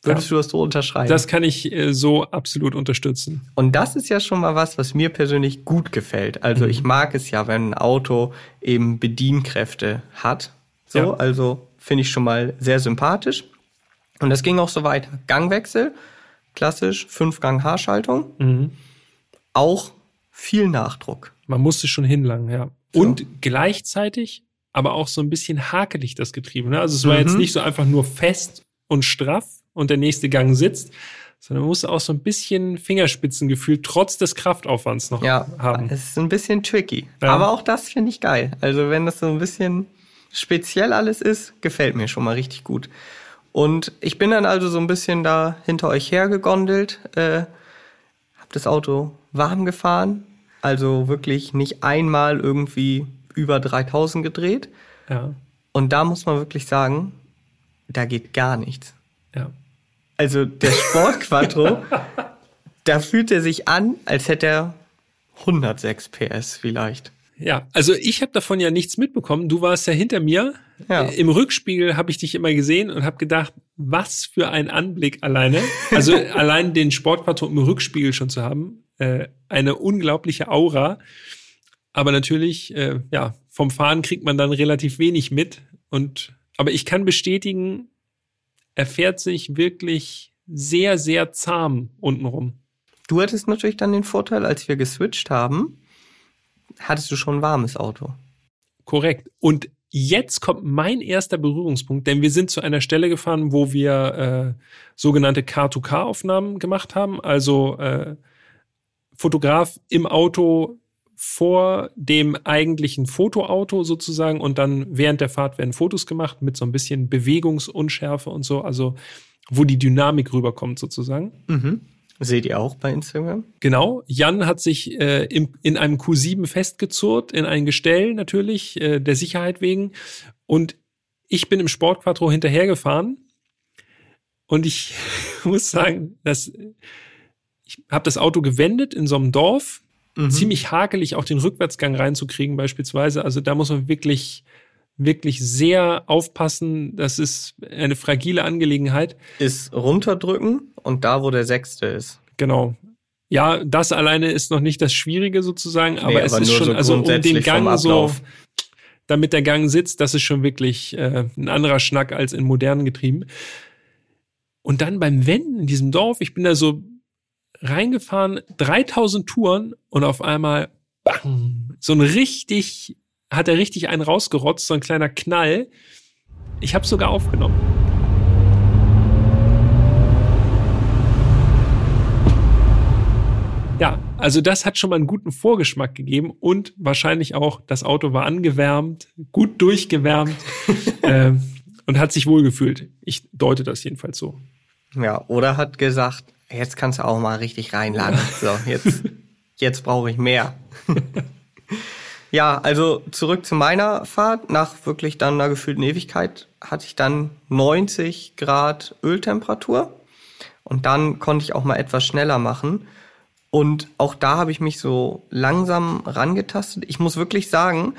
Würdest du das so unterschreiben? Das kann ich äh, so absolut unterstützen. Und das ist ja schon mal was, was mir persönlich gut gefällt. Also Mhm. ich mag es ja, wenn ein Auto eben Bedienkräfte hat. So, Ja. also finde ich schon mal sehr sympathisch. Und das ging auch so weiter. Gangwechsel, klassisch, Fünf-Gang-Haarschaltung. Mhm. Auch viel Nachdruck. Man musste schon hinlangen, ja. So. Und gleichzeitig aber auch so ein bisschen hakelig das Getriebe. Ne? Also es war Mhm. jetzt nicht so einfach nur fest und straff und der nächste Gang sitzt, sondern man musste auch so ein bisschen Fingerspitzengefühl trotz des Kraftaufwands noch Ja, haben. es ist ein bisschen tricky. Ja. Aber auch das finde ich geil. Also wenn das so ein bisschen speziell alles ist, gefällt mir schon mal richtig gut. Und ich bin dann also so ein bisschen da hinter euch hergegondelt, äh, hab das Auto warm gefahren, also wirklich nicht einmal irgendwie über 3000 gedreht. Ja, Und da muss man wirklich sagen, da geht gar nichts. ja. Also der Sportquattro, da fühlt er sich an, als hätte er 106 PS vielleicht. Ja, also ich habe davon ja nichts mitbekommen. Du warst ja hinter mir. Ja. Äh, Im Rückspiegel habe ich dich immer gesehen und habe gedacht, was für ein Anblick alleine. Also allein den Sportquattro im Rückspiegel schon zu haben, äh, eine unglaubliche Aura. Aber natürlich, äh, ja, vom Fahren kriegt man dann relativ wenig mit. Und aber ich kann bestätigen, er fährt sich wirklich sehr, sehr zahm untenrum. Du hattest natürlich dann den Vorteil, als wir geswitcht haben, hattest du schon ein warmes Auto. Korrekt. Und jetzt kommt mein erster Berührungspunkt, denn wir sind zu einer Stelle gefahren, wo wir äh, sogenannte Car-to-Car-Aufnahmen gemacht haben. Also äh, Fotograf im Auto vor dem eigentlichen Fotoauto sozusagen und dann während der Fahrt werden Fotos gemacht mit so ein bisschen Bewegungsunschärfe und so, also wo die Dynamik rüberkommt sozusagen. Mhm. Seht ihr auch bei Instagram? Genau, Jan hat sich äh, im, in einem Q7 festgezurrt, in ein Gestell natürlich, äh, der Sicherheit wegen. Und ich bin im Sportquattro hinterhergefahren. Und ich muss sagen, dass ich habe das Auto gewendet in so einem Dorf, Mhm. ziemlich hakelig auch den Rückwärtsgang reinzukriegen beispielsweise. Also da muss man wirklich, wirklich sehr aufpassen. Das ist eine fragile Angelegenheit. Ist runterdrücken und da, wo der sechste ist. Genau. Ja, das alleine ist noch nicht das Schwierige sozusagen, aber Nee, es aber ist nur schon, so also um den Gang so, damit der Gang sitzt, das ist schon wirklich äh, ein anderer Schnack als in modernen Getrieben. Und dann beim Wenden in diesem Dorf, ich bin da so reingefahren, 3000 Touren und auf einmal bang, so ein richtig, hat er richtig einen rausgerotzt, so ein kleiner Knall. Ich habe sogar aufgenommen. Ja, also das hat schon mal einen guten Vorgeschmack gegeben und wahrscheinlich auch, das Auto war angewärmt, gut durchgewärmt ähm, und hat sich wohlgefühlt. Ich deute das jedenfalls so. Ja, oder hat gesagt, jetzt kannst du auch mal richtig reinlangen. So, jetzt, jetzt brauche ich mehr. ja, also zurück zu meiner Fahrt. Nach wirklich dann einer gefühlten Ewigkeit hatte ich dann 90 Grad Öltemperatur. Und dann konnte ich auch mal etwas schneller machen. Und auch da habe ich mich so langsam rangetastet. Ich muss wirklich sagen,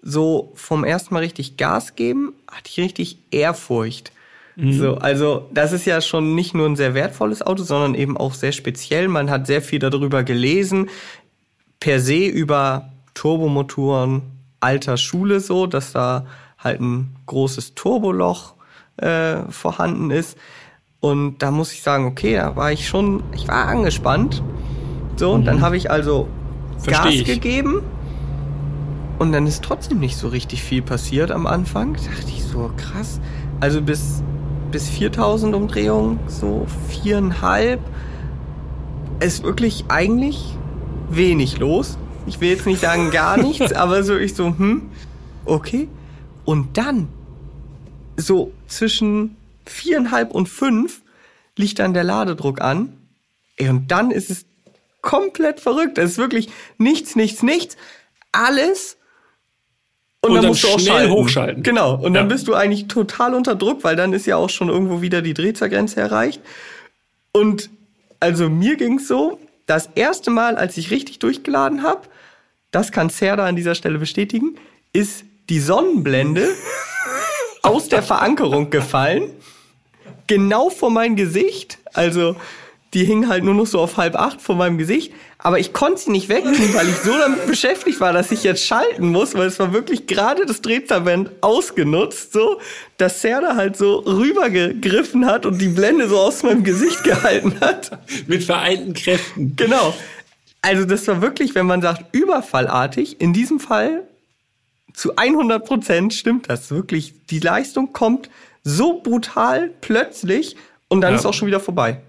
so vom ersten Mal richtig Gas geben, hatte ich richtig Ehrfurcht Mhm. So, also das ist ja schon nicht nur ein sehr wertvolles Auto, sondern eben auch sehr speziell. Man hat sehr viel darüber gelesen, per se über Turbomotoren alter Schule so, dass da halt ein großes Turboloch äh, vorhanden ist. Und da muss ich sagen, okay, da war ich schon, ich war angespannt. So, und mhm. dann habe ich also Versteh Gas ich. gegeben. Und dann ist trotzdem nicht so richtig viel passiert am Anfang. Da dachte ich so, krass. Also bis, bis 4000 Umdrehungen, so viereinhalb. Ist wirklich eigentlich wenig los. Ich will jetzt nicht sagen gar nichts, aber so ich so, hm, okay. Und dann, so zwischen viereinhalb und fünf, liegt dann der Ladedruck an. Ey, und dann ist es komplett verrückt. Es ist wirklich nichts, nichts, nichts. Alles. Und, und dann, dann musst du auch schnell schalten. hochschalten. Genau. Und ja. dann bist du eigentlich total unter Druck, weil dann ist ja auch schon irgendwo wieder die Drehzahlgrenze erreicht. Und also mir ging's so, das erste Mal, als ich richtig durchgeladen habe, das kann Serda an dieser Stelle bestätigen, ist die Sonnenblende aus der Verankerung gefallen. Genau vor mein Gesicht. Also die hing halt nur noch so auf halb acht vor meinem Gesicht. Aber ich konnte sie nicht wegtun, weil ich so damit beschäftigt war, dass ich jetzt schalten muss, weil es war wirklich gerade das Drehtabend ausgenutzt, so, dass Serda halt so rübergegriffen hat und die Blende so aus meinem Gesicht gehalten hat. Mit vereinten Kräften. Genau. Also das war wirklich, wenn man sagt, überfallartig, in diesem Fall zu 100 Prozent stimmt das wirklich. Die Leistung kommt so brutal plötzlich und dann ja. ist auch schon wieder vorbei.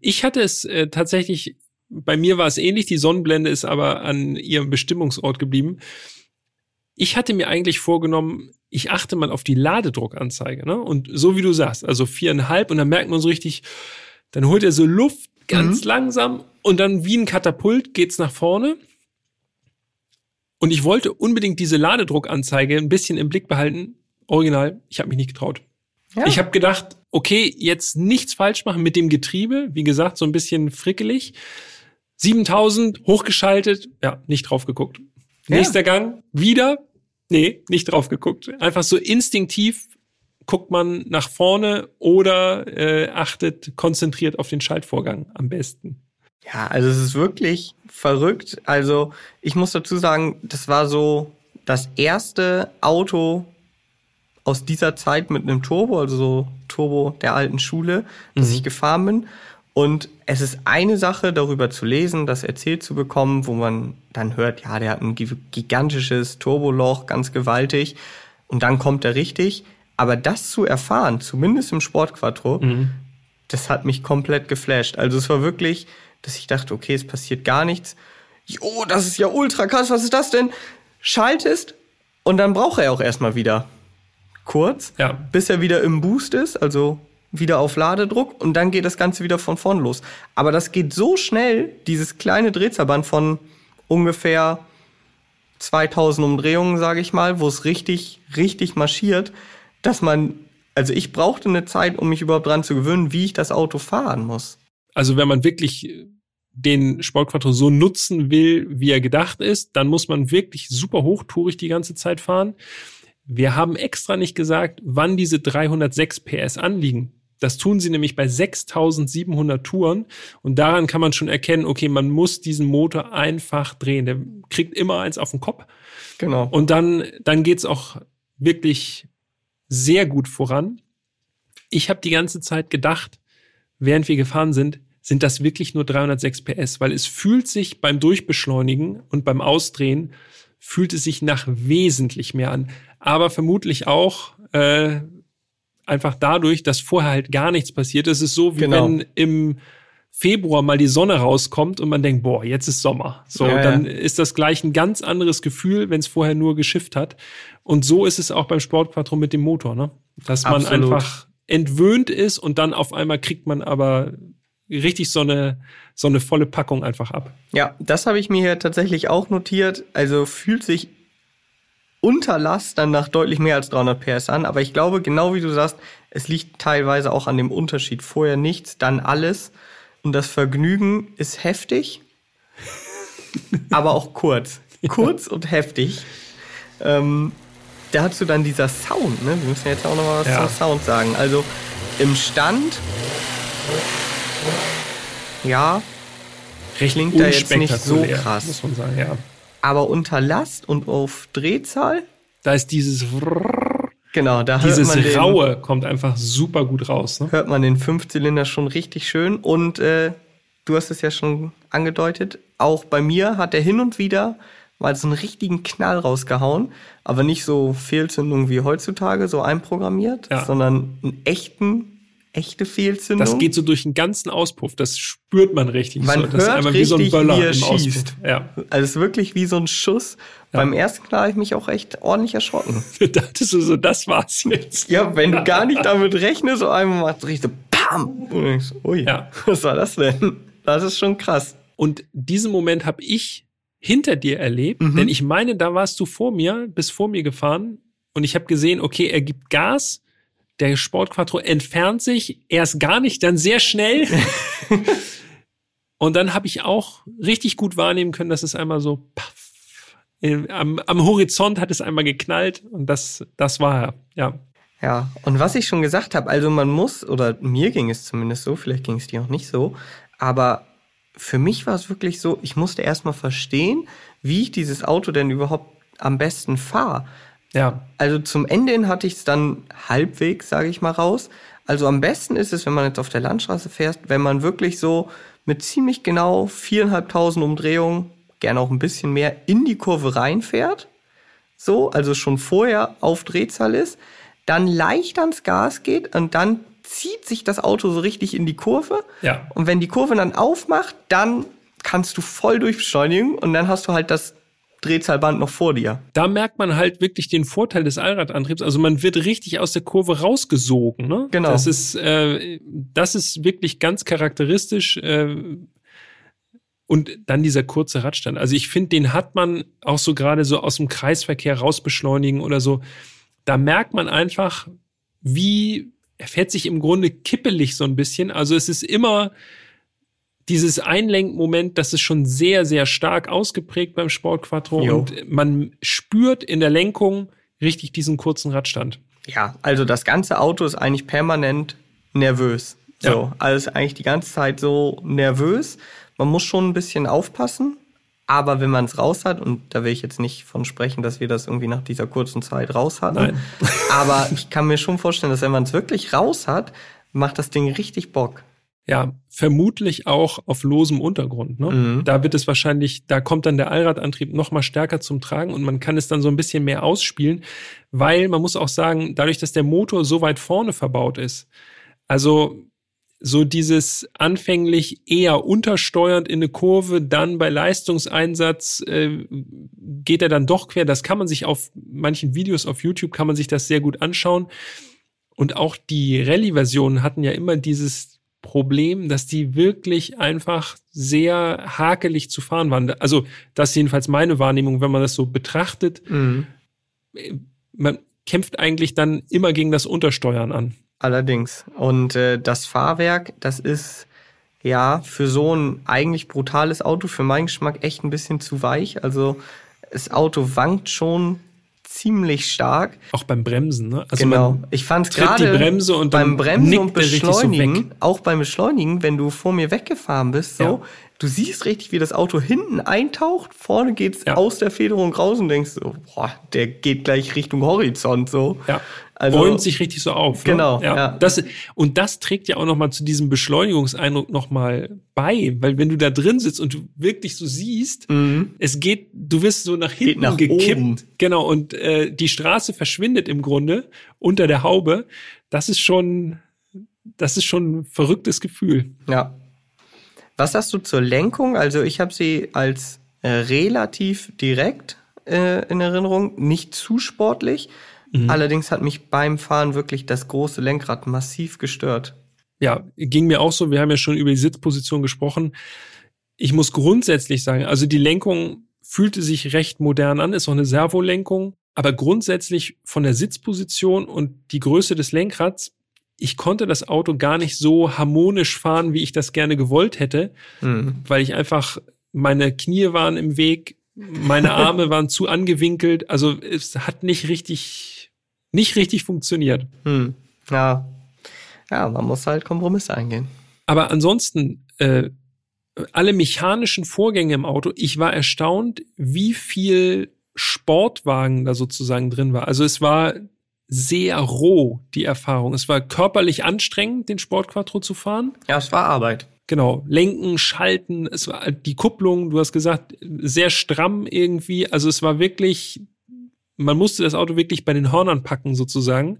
Ich hatte es äh, tatsächlich, bei mir war es ähnlich, die Sonnenblende ist aber an ihrem Bestimmungsort geblieben. Ich hatte mir eigentlich vorgenommen, ich achte mal auf die Ladedruckanzeige, ne? Und so wie du sagst, also viereinhalb und dann merkt man so richtig, dann holt er so Luft ganz mhm. langsam und dann wie ein Katapult geht's nach vorne und ich wollte unbedingt diese Ladedruckanzeige ein bisschen im Blick behalten. Original, ich habe mich nicht getraut. Ja. Ich habe gedacht, okay, jetzt nichts falsch machen mit dem Getriebe. Wie gesagt, so ein bisschen frickelig. 7000 hochgeschaltet, ja, nicht drauf geguckt. Ja. Nächster Gang, wieder, nee, nicht drauf geguckt. Einfach so instinktiv guckt man nach vorne oder äh, achtet konzentriert auf den Schaltvorgang am besten. Ja, also es ist wirklich verrückt. Also ich muss dazu sagen, das war so das erste Auto aus dieser Zeit mit einem Turbo, also so Turbo der alten Schule, das mhm. ich gefahren bin. Und es ist eine Sache, darüber zu lesen, das erzählt zu bekommen, wo man dann hört, ja, der hat ein gigantisches Turboloch, ganz gewaltig. Und dann kommt er richtig. Aber das zu erfahren, zumindest im Sportquattro, mhm. das hat mich komplett geflasht. Also es war wirklich, dass ich dachte, okay, es passiert gar nichts. Jo, das ist ja ultra krass, was ist das denn? Schaltest und dann braucht er auch erstmal wieder kurz, ja. bis er wieder im Boost ist, also wieder auf Ladedruck und dann geht das Ganze wieder von vorn los. Aber das geht so schnell, dieses kleine Drehzahlband von ungefähr 2000 Umdrehungen, sage ich mal, wo es richtig, richtig marschiert, dass man, also ich brauchte eine Zeit, um mich überhaupt dran zu gewöhnen, wie ich das Auto fahren muss. Also wenn man wirklich den Sportquattro so nutzen will, wie er gedacht ist, dann muss man wirklich super hochtourig die ganze Zeit fahren. Wir haben extra nicht gesagt, wann diese 306 PS anliegen. Das tun sie nämlich bei 6700 Touren und daran kann man schon erkennen, okay, man muss diesen Motor einfach drehen. Der kriegt immer eins auf den Kopf. Genau. Und dann, dann geht's auch wirklich sehr gut voran. Ich habe die ganze Zeit gedacht, während wir gefahren sind, sind das wirklich nur 306 PS, weil es fühlt sich beim Durchbeschleunigen und beim Ausdrehen fühlt es sich nach wesentlich mehr an. Aber vermutlich auch äh, einfach dadurch, dass vorher halt gar nichts passiert. Es ist so, wie genau. wenn im Februar mal die Sonne rauskommt und man denkt, boah, jetzt ist Sommer. So, ja, dann ja. ist das gleich ein ganz anderes Gefühl, wenn es vorher nur geschifft hat. Und so ist es auch beim Sportquattro mit dem Motor, ne? Dass man Absolut. einfach entwöhnt ist und dann auf einmal kriegt man aber richtig so eine, so eine volle Packung einfach ab. Ja, das habe ich mir hier tatsächlich auch notiert. Also fühlt sich unter Last dann nach deutlich mehr als 300 PS an. Aber ich glaube, genau wie du sagst, es liegt teilweise auch an dem Unterschied. Vorher nichts, dann alles. Und das Vergnügen ist heftig, aber auch kurz. Kurz und heftig. Ähm, dazu dann dieser Sound, ne? Wir müssen jetzt auch noch mal was ja. zum Sound sagen. Also Im Stand, ja, Recht Klingt da jetzt nicht so krass. Muss man sagen, ja. aber unter Last und auf Drehzahl, Da ist dieses genau, da hört dieses man den, Raue kommt einfach super gut raus. Ne? hört man den Fünfzylinder schon richtig schön. Und äh, du hast es ja schon angedeutet, auch bei mir hat er hin und wieder mal so einen richtigen Knall rausgehauen, aber nicht so Fehlzündung wie heutzutage, so einprogrammiert, Ja. sondern einen echten, echte Fehlzündung. Das geht so durch den ganzen Auspuff. Das spürt man richtig. Man so. Das ist hört einmal wie so ein richtig, Böller wie er schießt. Auspuff. Ja. also es ist wirklich wie so ein Schuss. Beim ersten Knall habe ich mich auch echt ordentlich erschrocken. Da dachtest du so, das war's jetzt. Ja, wenn du gar nicht damit rechnest, so einmal macht richtig so PAM! Und so, ui, Ja. was war das denn? Das ist schon krass. Und diesen Moment habe ich hinter dir erlebt, Mhm. denn ich meine, da warst du vor mir, bist vor mir gefahren und ich habe gesehen, okay, er gibt Gas, der Sportquattro entfernt sich, erst gar nicht, dann sehr schnell. und dann habe ich auch richtig gut wahrnehmen können, dass es einmal so paff, am, am Horizont hat es einmal geknallt und das, das war er. Ja, Ja, und was ich schon gesagt habe, also man muss, oder mir ging es zumindest so, vielleicht ging es dir auch nicht so, aber für mich war es wirklich so, ich musste erstmal verstehen, wie ich dieses Auto denn überhaupt am besten fahre. ja, Also zum Ende hin hatte ich es dann halbwegs, sage ich mal, raus. Also am besten ist es, wenn man jetzt auf der Landstraße fährt, wenn man wirklich so mit ziemlich genau viereinhalbtausend Umdrehungen, gerne auch ein bisschen mehr, in die Kurve reinfährt. So, also schon vorher auf Drehzahl ist, dann leicht ans Gas geht und dann zieht sich das Auto so richtig in die Kurve. ja. Und wenn die Kurve dann aufmacht, dann kannst du voll durchbeschleunigen und dann hast du halt das Drehzahlband noch vor dir. da merkt man halt wirklich den Vorteil des Allradantriebs. Also man wird richtig aus der Kurve rausgesogen. Ne? Genau. Das ist, äh, das ist wirklich ganz charakteristisch. Äh, und dann dieser kurze Radstand. Also ich finde, den hat man auch so gerade so aus dem Kreisverkehr rausbeschleunigen oder so. Da merkt man einfach, wie er fährt sich im Grunde kippelig so ein bisschen. Also es ist immer dieses Einlenkmoment, das ist schon sehr, sehr stark ausgeprägt beim Sportquattro Jo. und man spürt in der Lenkung richtig diesen kurzen Radstand. Ja, also das ganze Auto ist eigentlich permanent nervös. So, Ja. also ist eigentlich die ganze Zeit so nervös. Man muss schon ein bisschen aufpassen, aber wenn man es raus hat, und da will ich jetzt nicht von sprechen, dass wir das irgendwie nach dieser kurzen Zeit raus hatten, Nein. aber ich kann mir schon vorstellen, dass wenn man es wirklich raus hat, macht das Ding richtig Bock. Ja, vermutlich auch auf losem Untergrund. Ne? Mhm. Da wird es wahrscheinlich, da kommt dann der Allradantrieb noch mal stärker zum Tragen und man kann es dann so ein bisschen mehr ausspielen, weil man muss auch sagen, dadurch, dass der Motor so weit vorne verbaut ist, also so dieses anfänglich eher untersteuernd in eine Kurve, dann bei Leistungseinsatz äh, geht er dann doch quer. Das kann man sich auf manchen Videos auf YouTube kann man sich das sehr gut anschauen. Und auch die Rallye-Versionen hatten ja immer dieses Problem, dass die wirklich einfach sehr hakelig zu fahren waren. Also das ist jedenfalls meine Wahrnehmung, wenn man das so betrachtet. Mhm. Man kämpft eigentlich dann immer gegen das Untersteuern an. Allerdings. Und äh, das Fahrwerk, das ist ja für so ein eigentlich brutales Auto für meinen Geschmack echt ein bisschen zu weich. Also das Auto wankt schon ziemlich stark. Auch beim Bremsen. Ne? Also genau. Ich fand gerade die Bremse und beim Bremsen und so Beschleunigen, weg. auch beim Beschleunigen, wenn du vor mir weggefahren bist, so, Ja. du siehst richtig, wie das Auto hinten eintaucht, vorne geht's Ja. aus der Federung raus und denkst so, boah, der geht gleich Richtung Horizont so. Ja. Also- bäumt sich richtig so auf. Ne? Genau, Ja. ja. Das, und das trägt ja auch noch mal zu diesem Beschleunigungseindruck noch mal bei, weil wenn du da drin sitzt und du wirklich so siehst, es geht, du wirst so nach hinten nach gekippt. oben. Genau, und äh, die Straße verschwindet im Grunde unter der Haube. Das ist schon, das ist schon ein verrücktes Gefühl. Ja. Was sagst du zur Lenkung? Also ich habe sie als äh, relativ direkt äh, in Erinnerung, nicht zu sportlich. Allerdings hat mich beim Fahren wirklich das große Lenkrad massiv gestört. Ja, ging mir auch so. Wir haben ja schon über die Sitzposition gesprochen. Ich muss grundsätzlich sagen, also die Lenkung fühlte sich recht modern an, ist auch eine Servolenkung, aber grundsätzlich von der Sitzposition und die Größe des Lenkrads, ich konnte das Auto gar nicht so harmonisch fahren, wie ich das gerne gewollt hätte, Hm. weil ich einfach, meine Knie waren im Weg, meine Arme waren zu angewinkelt, also es hat nicht richtig, nicht richtig funktioniert. Hm. Ja. ja, man muss halt Kompromisse eingehen. Aber ansonsten, äh, alle mechanischen Vorgänge im Auto, ich war erstaunt, wie viel Sportwagen da sozusagen drin war. Also es war sehr roh, die Erfahrung. Es war körperlich anstrengend, den Sport Quattro zu fahren. Ja, es war Arbeit. Genau, lenken, schalten, es war die Kupplung, du hast gesagt, sehr stramm irgendwie. Also es war wirklich, man musste das Auto wirklich bei den Hörnern packen sozusagen.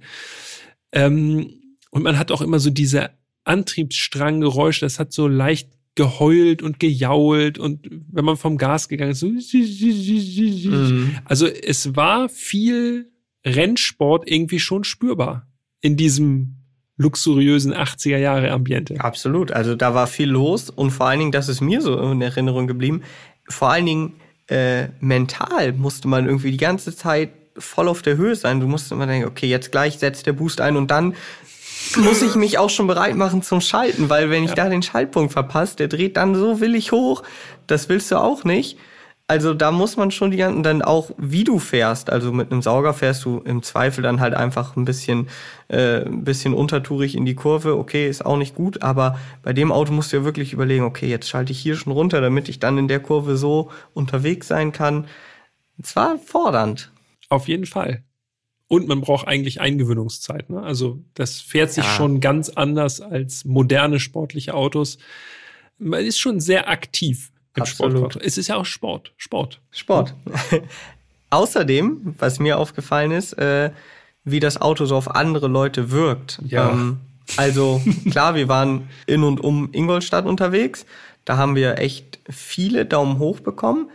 Ähm, und man hat auch immer so diese Antriebsstranggeräusche, das hat so leicht geheult und gejault und wenn man vom Gas gegangen ist, so mhm. also es war viel Rennsport irgendwie schon spürbar in diesem luxuriösen 80er Jahre Ambiente. Absolut, also da war viel los und vor allen Dingen, das ist mir so in Erinnerung geblieben, vor allen Dingen äh, mental musste man irgendwie die ganze Zeit voll auf der Höhe sein. Du musst immer denken, okay, jetzt gleich setzt der Boost ein und dann muss ich mich auch schon bereit machen zum Schalten, weil wenn ich ja. da den Schaltpunkt verpasse, der dreht dann so willig hoch, das willst du auch nicht. Also da muss man schon die ganzen, dann auch wie du fährst, also mit einem Sauger fährst du im Zweifel dann halt einfach ein bisschen, äh, ein bisschen untertourig in die Kurve, okay, ist auch nicht gut, aber bei dem Auto musst du ja wirklich überlegen, okay, jetzt schalte ich hier schon runter, damit ich dann in der Kurve so unterwegs sein kann. Es war fordernd. Auf jeden Fall. Und man braucht eigentlich Eingewöhnungszeit. Ne? Also das fährt sich ja. schon ganz anders als moderne sportliche Autos. Man ist schon sehr aktiv im Sport. Es ist ja auch Sport. Sport. Sport. Außerdem, was mir aufgefallen ist, äh, wie das Auto so auf andere Leute wirkt. Ja. Ähm, also klar, wir waren in und um Ingolstadt unterwegs. Da haben wir echt viele Daumen hoch bekommen.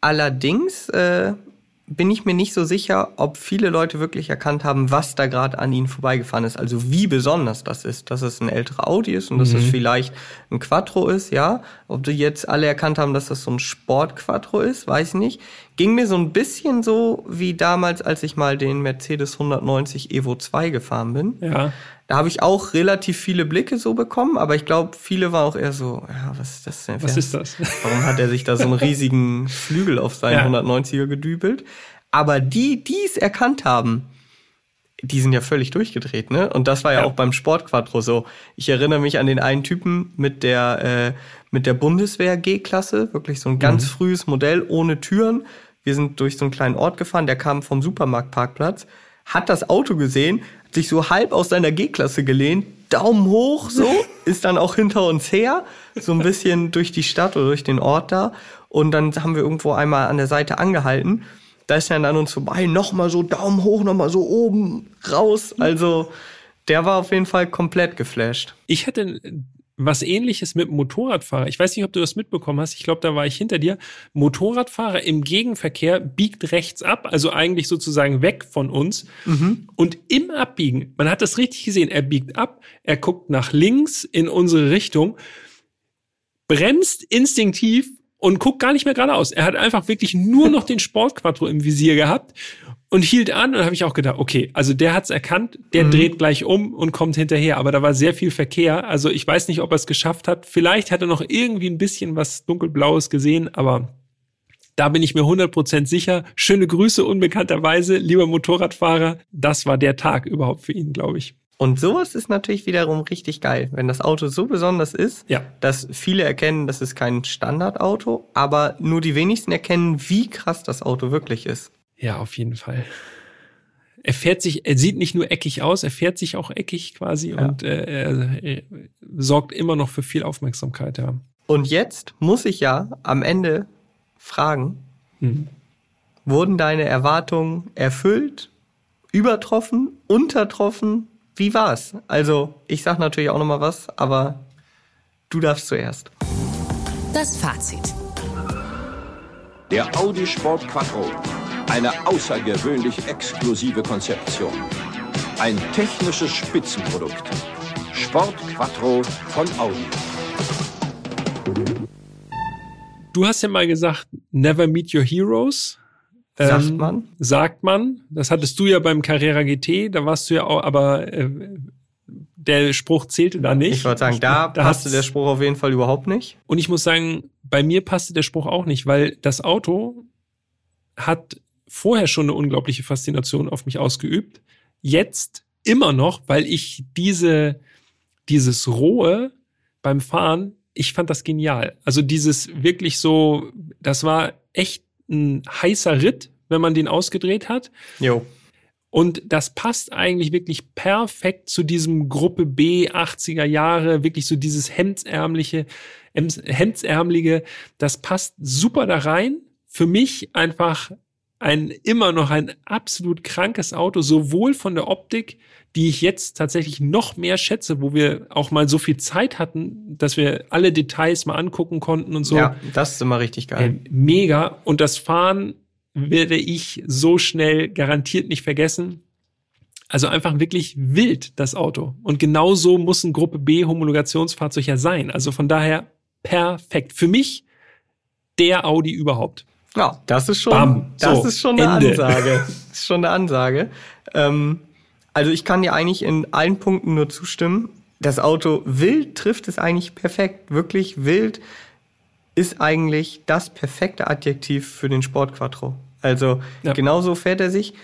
Allerdings äh, bin ich mir nicht so sicher, ob viele Leute wirklich erkannt haben, was da gerade an ihnen vorbeigefahren ist. Also wie besonders das ist, dass es ein älterer Audi ist und mhm. dass es vielleicht ein Quattro ist, ja. Ob die jetzt alle erkannt haben, dass das so ein Sport-Quattro ist, weiß ich nicht. Ging mir so ein bisschen so wie damals, als ich mal den Mercedes 190 Evo 2 gefahren bin. Ja. Da habe ich auch relativ viele Blicke so bekommen, aber ich glaube, viele waren auch eher so, ja, was ist das denn? Was ist das? Warum hat er sich da so einen riesigen Flügel auf seinen ja. 190er gedübelt? Aber die, die es erkannt haben, die sind ja völlig durchgedreht, ne? Und das war ja, ja. auch beim Sportquadro so. Ich erinnere mich an den einen Typen mit der äh, mit der Bundeswehr G-Klasse, wirklich so ein ganz mhm. frühes Modell ohne Türen. Wir sind durch so einen kleinen Ort gefahren, der kam vom Supermarktparkplatz, hat das Auto gesehen, sich so halb aus seiner G-Klasse gelehnt, Daumen hoch, so, ist dann auch hinter uns her, so ein bisschen durch die Stadt oder durch den Ort da. Und dann haben wir irgendwo einmal an der Seite angehalten. Da ist er dann an uns vorbei, nochmal so Daumen hoch, nochmal so oben raus. Also, der war auf jeden Fall komplett geflasht. Ich hatte was ähnliches mit Motorradfahrer. Ich weiß nicht, ob du das mitbekommen hast. Ich glaube, da war ich hinter dir. Motorradfahrer im Gegenverkehr biegt rechts ab, also eigentlich sozusagen weg von uns. Mhm. Und im Abbiegen, man hat das richtig gesehen, er biegt ab, er guckt nach links in unsere Richtung, bremst instinktiv und guckt gar nicht mehr geradeaus. Er hat einfach wirklich nur noch den Sportquattro im Visier gehabt und hielt an und habe ich auch gedacht, okay, also der hat's erkannt, der mhm. dreht gleich um und kommt hinterher, aber da war sehr viel Verkehr, also ich weiß nicht, ob er es geschafft hat. Vielleicht hat er noch irgendwie ein bisschen was dunkelblaues gesehen, aber da bin ich mir 100% sicher. Schöne Grüße unbekannterweise, lieber Motorradfahrer. Das war der Tag überhaupt für ihn, glaube ich. Und sowas ist natürlich wiederum richtig geil, wenn das Auto so besonders ist, ja. dass viele erkennen, das ist kein Standardauto, aber nur die wenigsten erkennen, wie krass das Auto wirklich ist. Ja, auf jeden Fall. Er fährt sich, er sieht nicht nur eckig aus, er fährt sich auch eckig quasi ja. und äh, er, er sorgt immer noch für viel Aufmerksamkeit, ja. Und jetzt muss ich ja am Ende fragen, mhm. wurden deine Erwartungen erfüllt, übertroffen, untertroffen? Wie war's? Also, ich sag natürlich auch noch mal was, aber du darfst zuerst. Das Fazit. Der Audi Sport Quattro eine außergewöhnlich exklusive Konzeption. Ein technisches Spitzenprodukt. Sport Quattro von Audi. Du hast ja mal gesagt, never meet your heroes. Sagt ähm, man. Sagt man. Das hattest du ja beim Carrera GT, da warst du ja auch, aber äh, der Spruch zählte da nicht. Ich wollte sagen, da, da passte der Spruch auf jeden Fall überhaupt nicht. Und ich muss sagen, bei mir passte der Spruch auch nicht, weil das Auto hat vorher schon eine unglaubliche Faszination auf mich ausgeübt. Jetzt immer noch, weil ich diese dieses Rohe beim Fahren, ich fand das genial. Also dieses wirklich so, das war echt ein heißer Ritt, wenn man den ausgedreht hat. Jo. Und das passt eigentlich wirklich perfekt zu diesem Gruppe B 80er Jahre, wirklich so dieses hemdsärmliche, hemdsärmelige. Das passt super da rein. Für mich einfach ein immer noch ein absolut krankes Auto, sowohl von der Optik, die ich jetzt tatsächlich noch mehr schätze, wo wir auch mal so viel Zeit hatten, dass wir alle Details mal angucken konnten und so. Ja, das ist immer richtig geil. Äh, mega. Und das Fahren werde ich so schnell garantiert nicht vergessen. Also einfach wirklich wild, das Auto. Und genauso muss ein Gruppe B Homologationsfahrzeug ja sein. Also von daher perfekt. Für mich der Audi überhaupt. Ja, das ist schon, Bam. das So, ist schon eine Ende. Ansage. Das ist schon eine Ansage. Ähm, also ich kann dir eigentlich in allen Punkten nur zustimmen. Das Auto wild trifft es eigentlich perfekt. Wirklich wild ist eigentlich das perfekte Adjektiv für den Sport Quattro. Also Ja. genauso fährt er sich.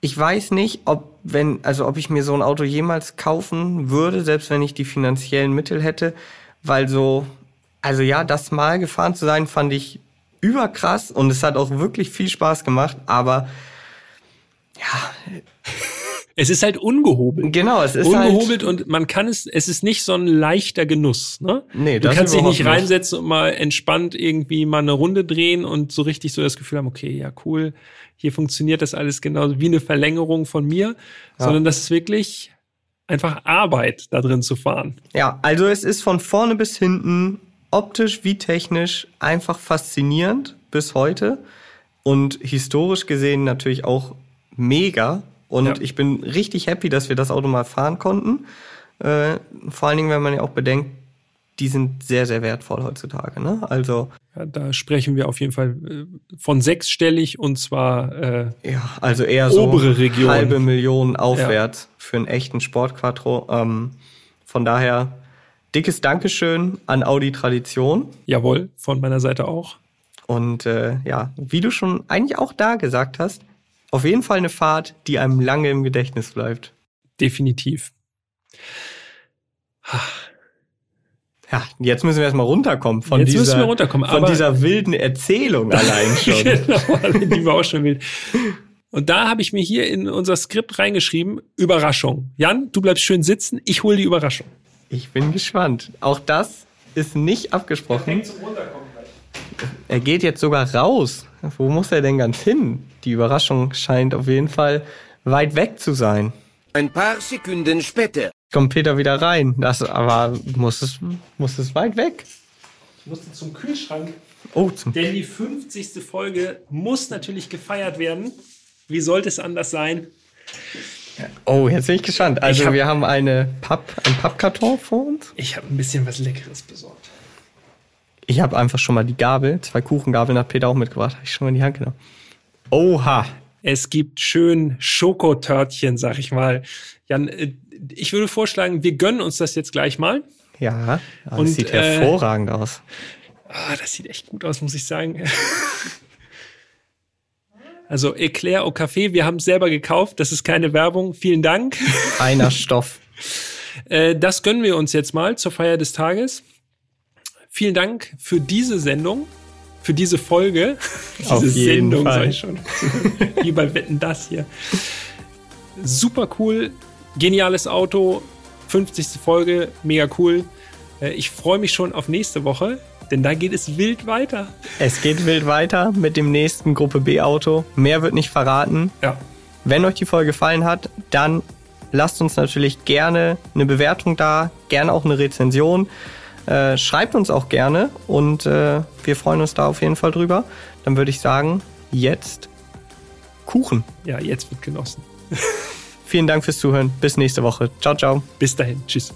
Ich weiß nicht, ob wenn, also ob ich mir so ein Auto jemals kaufen würde, selbst wenn ich die finanziellen Mittel hätte, weil so, also ja, das mal gefahren zu sein, fand ich überkrass und es hat auch wirklich viel Spaß gemacht, aber Es ist halt ungehobelt. genau, es ist ungehobelt halt, und man kann es, es ist nicht so ein leichter Genuss. Ne? Nee, du das kannst dich nicht nicht. reinsetzen und mal entspannt irgendwie mal eine Runde drehen und so richtig so das Gefühl haben, okay, ja cool, hier funktioniert das alles genauso wie eine Verlängerung von mir, sondern das ist wirklich einfach Arbeit, da drin zu fahren. ja, also es ist von vorne bis hinten optisch wie technisch einfach faszinierend bis heute und historisch gesehen natürlich auch mega und Ja. ich bin richtig happy, dass wir das Auto mal fahren konnten. Äh, vor allen Dingen, wenn man ja auch bedenkt, die sind sehr, sehr wertvoll heutzutage. Ne? Also Ja, da sprechen wir auf jeden Fall äh, von sechsstellig und zwar äh, Ja, also eher so Obere Region. halbe Million aufwärts für einen echten Sportquattro. Ähm, von daher dickes Dankeschön an Audi Tradition. jawohl, von meiner Seite auch. Und äh, ja, wie du schon eigentlich auch da gesagt hast, auf jeden Fall eine Fahrt, die einem lange im Gedächtnis bleibt. Definitiv. Ja, jetzt müssen wir erstmal runterkommen von, Jetzt dieser, runterkommen, von dieser wilden Erzählung allein schon. genau, die war auch schon wild. Und da habe ich mir hier in unser Skript reingeschrieben, Überraschung. Jan, du bleibst schön sitzen, ich hole die Überraschung. Ich bin gespannt. Auch das ist nicht abgesprochen. Er geht jetzt sogar raus. Wo muss er denn ganz hin? Die Überraschung scheint auf jeden Fall weit weg zu sein. Ein paar Sekunden später. Kommt Peter wieder rein. Das aber muss es, muss es weit weg. Ich musste zum Kühlschrank, Oh, zum denn die 50. Folge muss natürlich gefeiert werden. Wie sollte es anders sein? Oh, jetzt bin ich gespannt. Also Ich hab- wir haben eine Papp, einen Pappkarton vor uns. Ich habe ein bisschen was Leckeres besorgt. Ich habe einfach schon mal die Gabel, zwei Kuchengabeln hat Peter auch mitgebracht. Habe ich schon mal in die Hand genommen. Oha. Es gibt schön Schokotörtchen, sag ich mal. Jan, äh, ich würde vorschlagen, wir gönnen uns das jetzt gleich mal. Ja, das Und, sieht äh, hervorragend aus. Ah, das sieht echt gut aus, muss ich sagen. Also Eclair au Café, wir haben es selber gekauft, das ist keine Werbung. Vielen Dank. Feiner Stoff. Äh, das gönnen wir uns jetzt mal zur Feier des Tages. Vielen Dank für diese Sendung, für diese Folge. diese Auf jeden Sendung, Fall. ich schon. Wie bei Wetten das hier. Super cool, geniales Auto, 50. Folge, mega cool. Äh, ich freue mich schon auf nächste Woche, denn da geht es wild weiter. Es geht wild weiter mit dem nächsten Gruppe B Auto. Mehr wird nicht verraten. Ja, Wenn euch die Folge gefallen hat, dann lasst uns natürlich gerne eine Bewertung da, gerne auch eine Rezension. Äh, schreibt uns auch gerne und äh, wir freuen uns da auf jeden Fall drüber. Dann würde ich sagen, jetzt Kuchen. ja, jetzt wird genossen. Vielen Dank fürs Zuhören. Bis nächste Woche. Ciao, ciao. Bis dahin. Tschüss.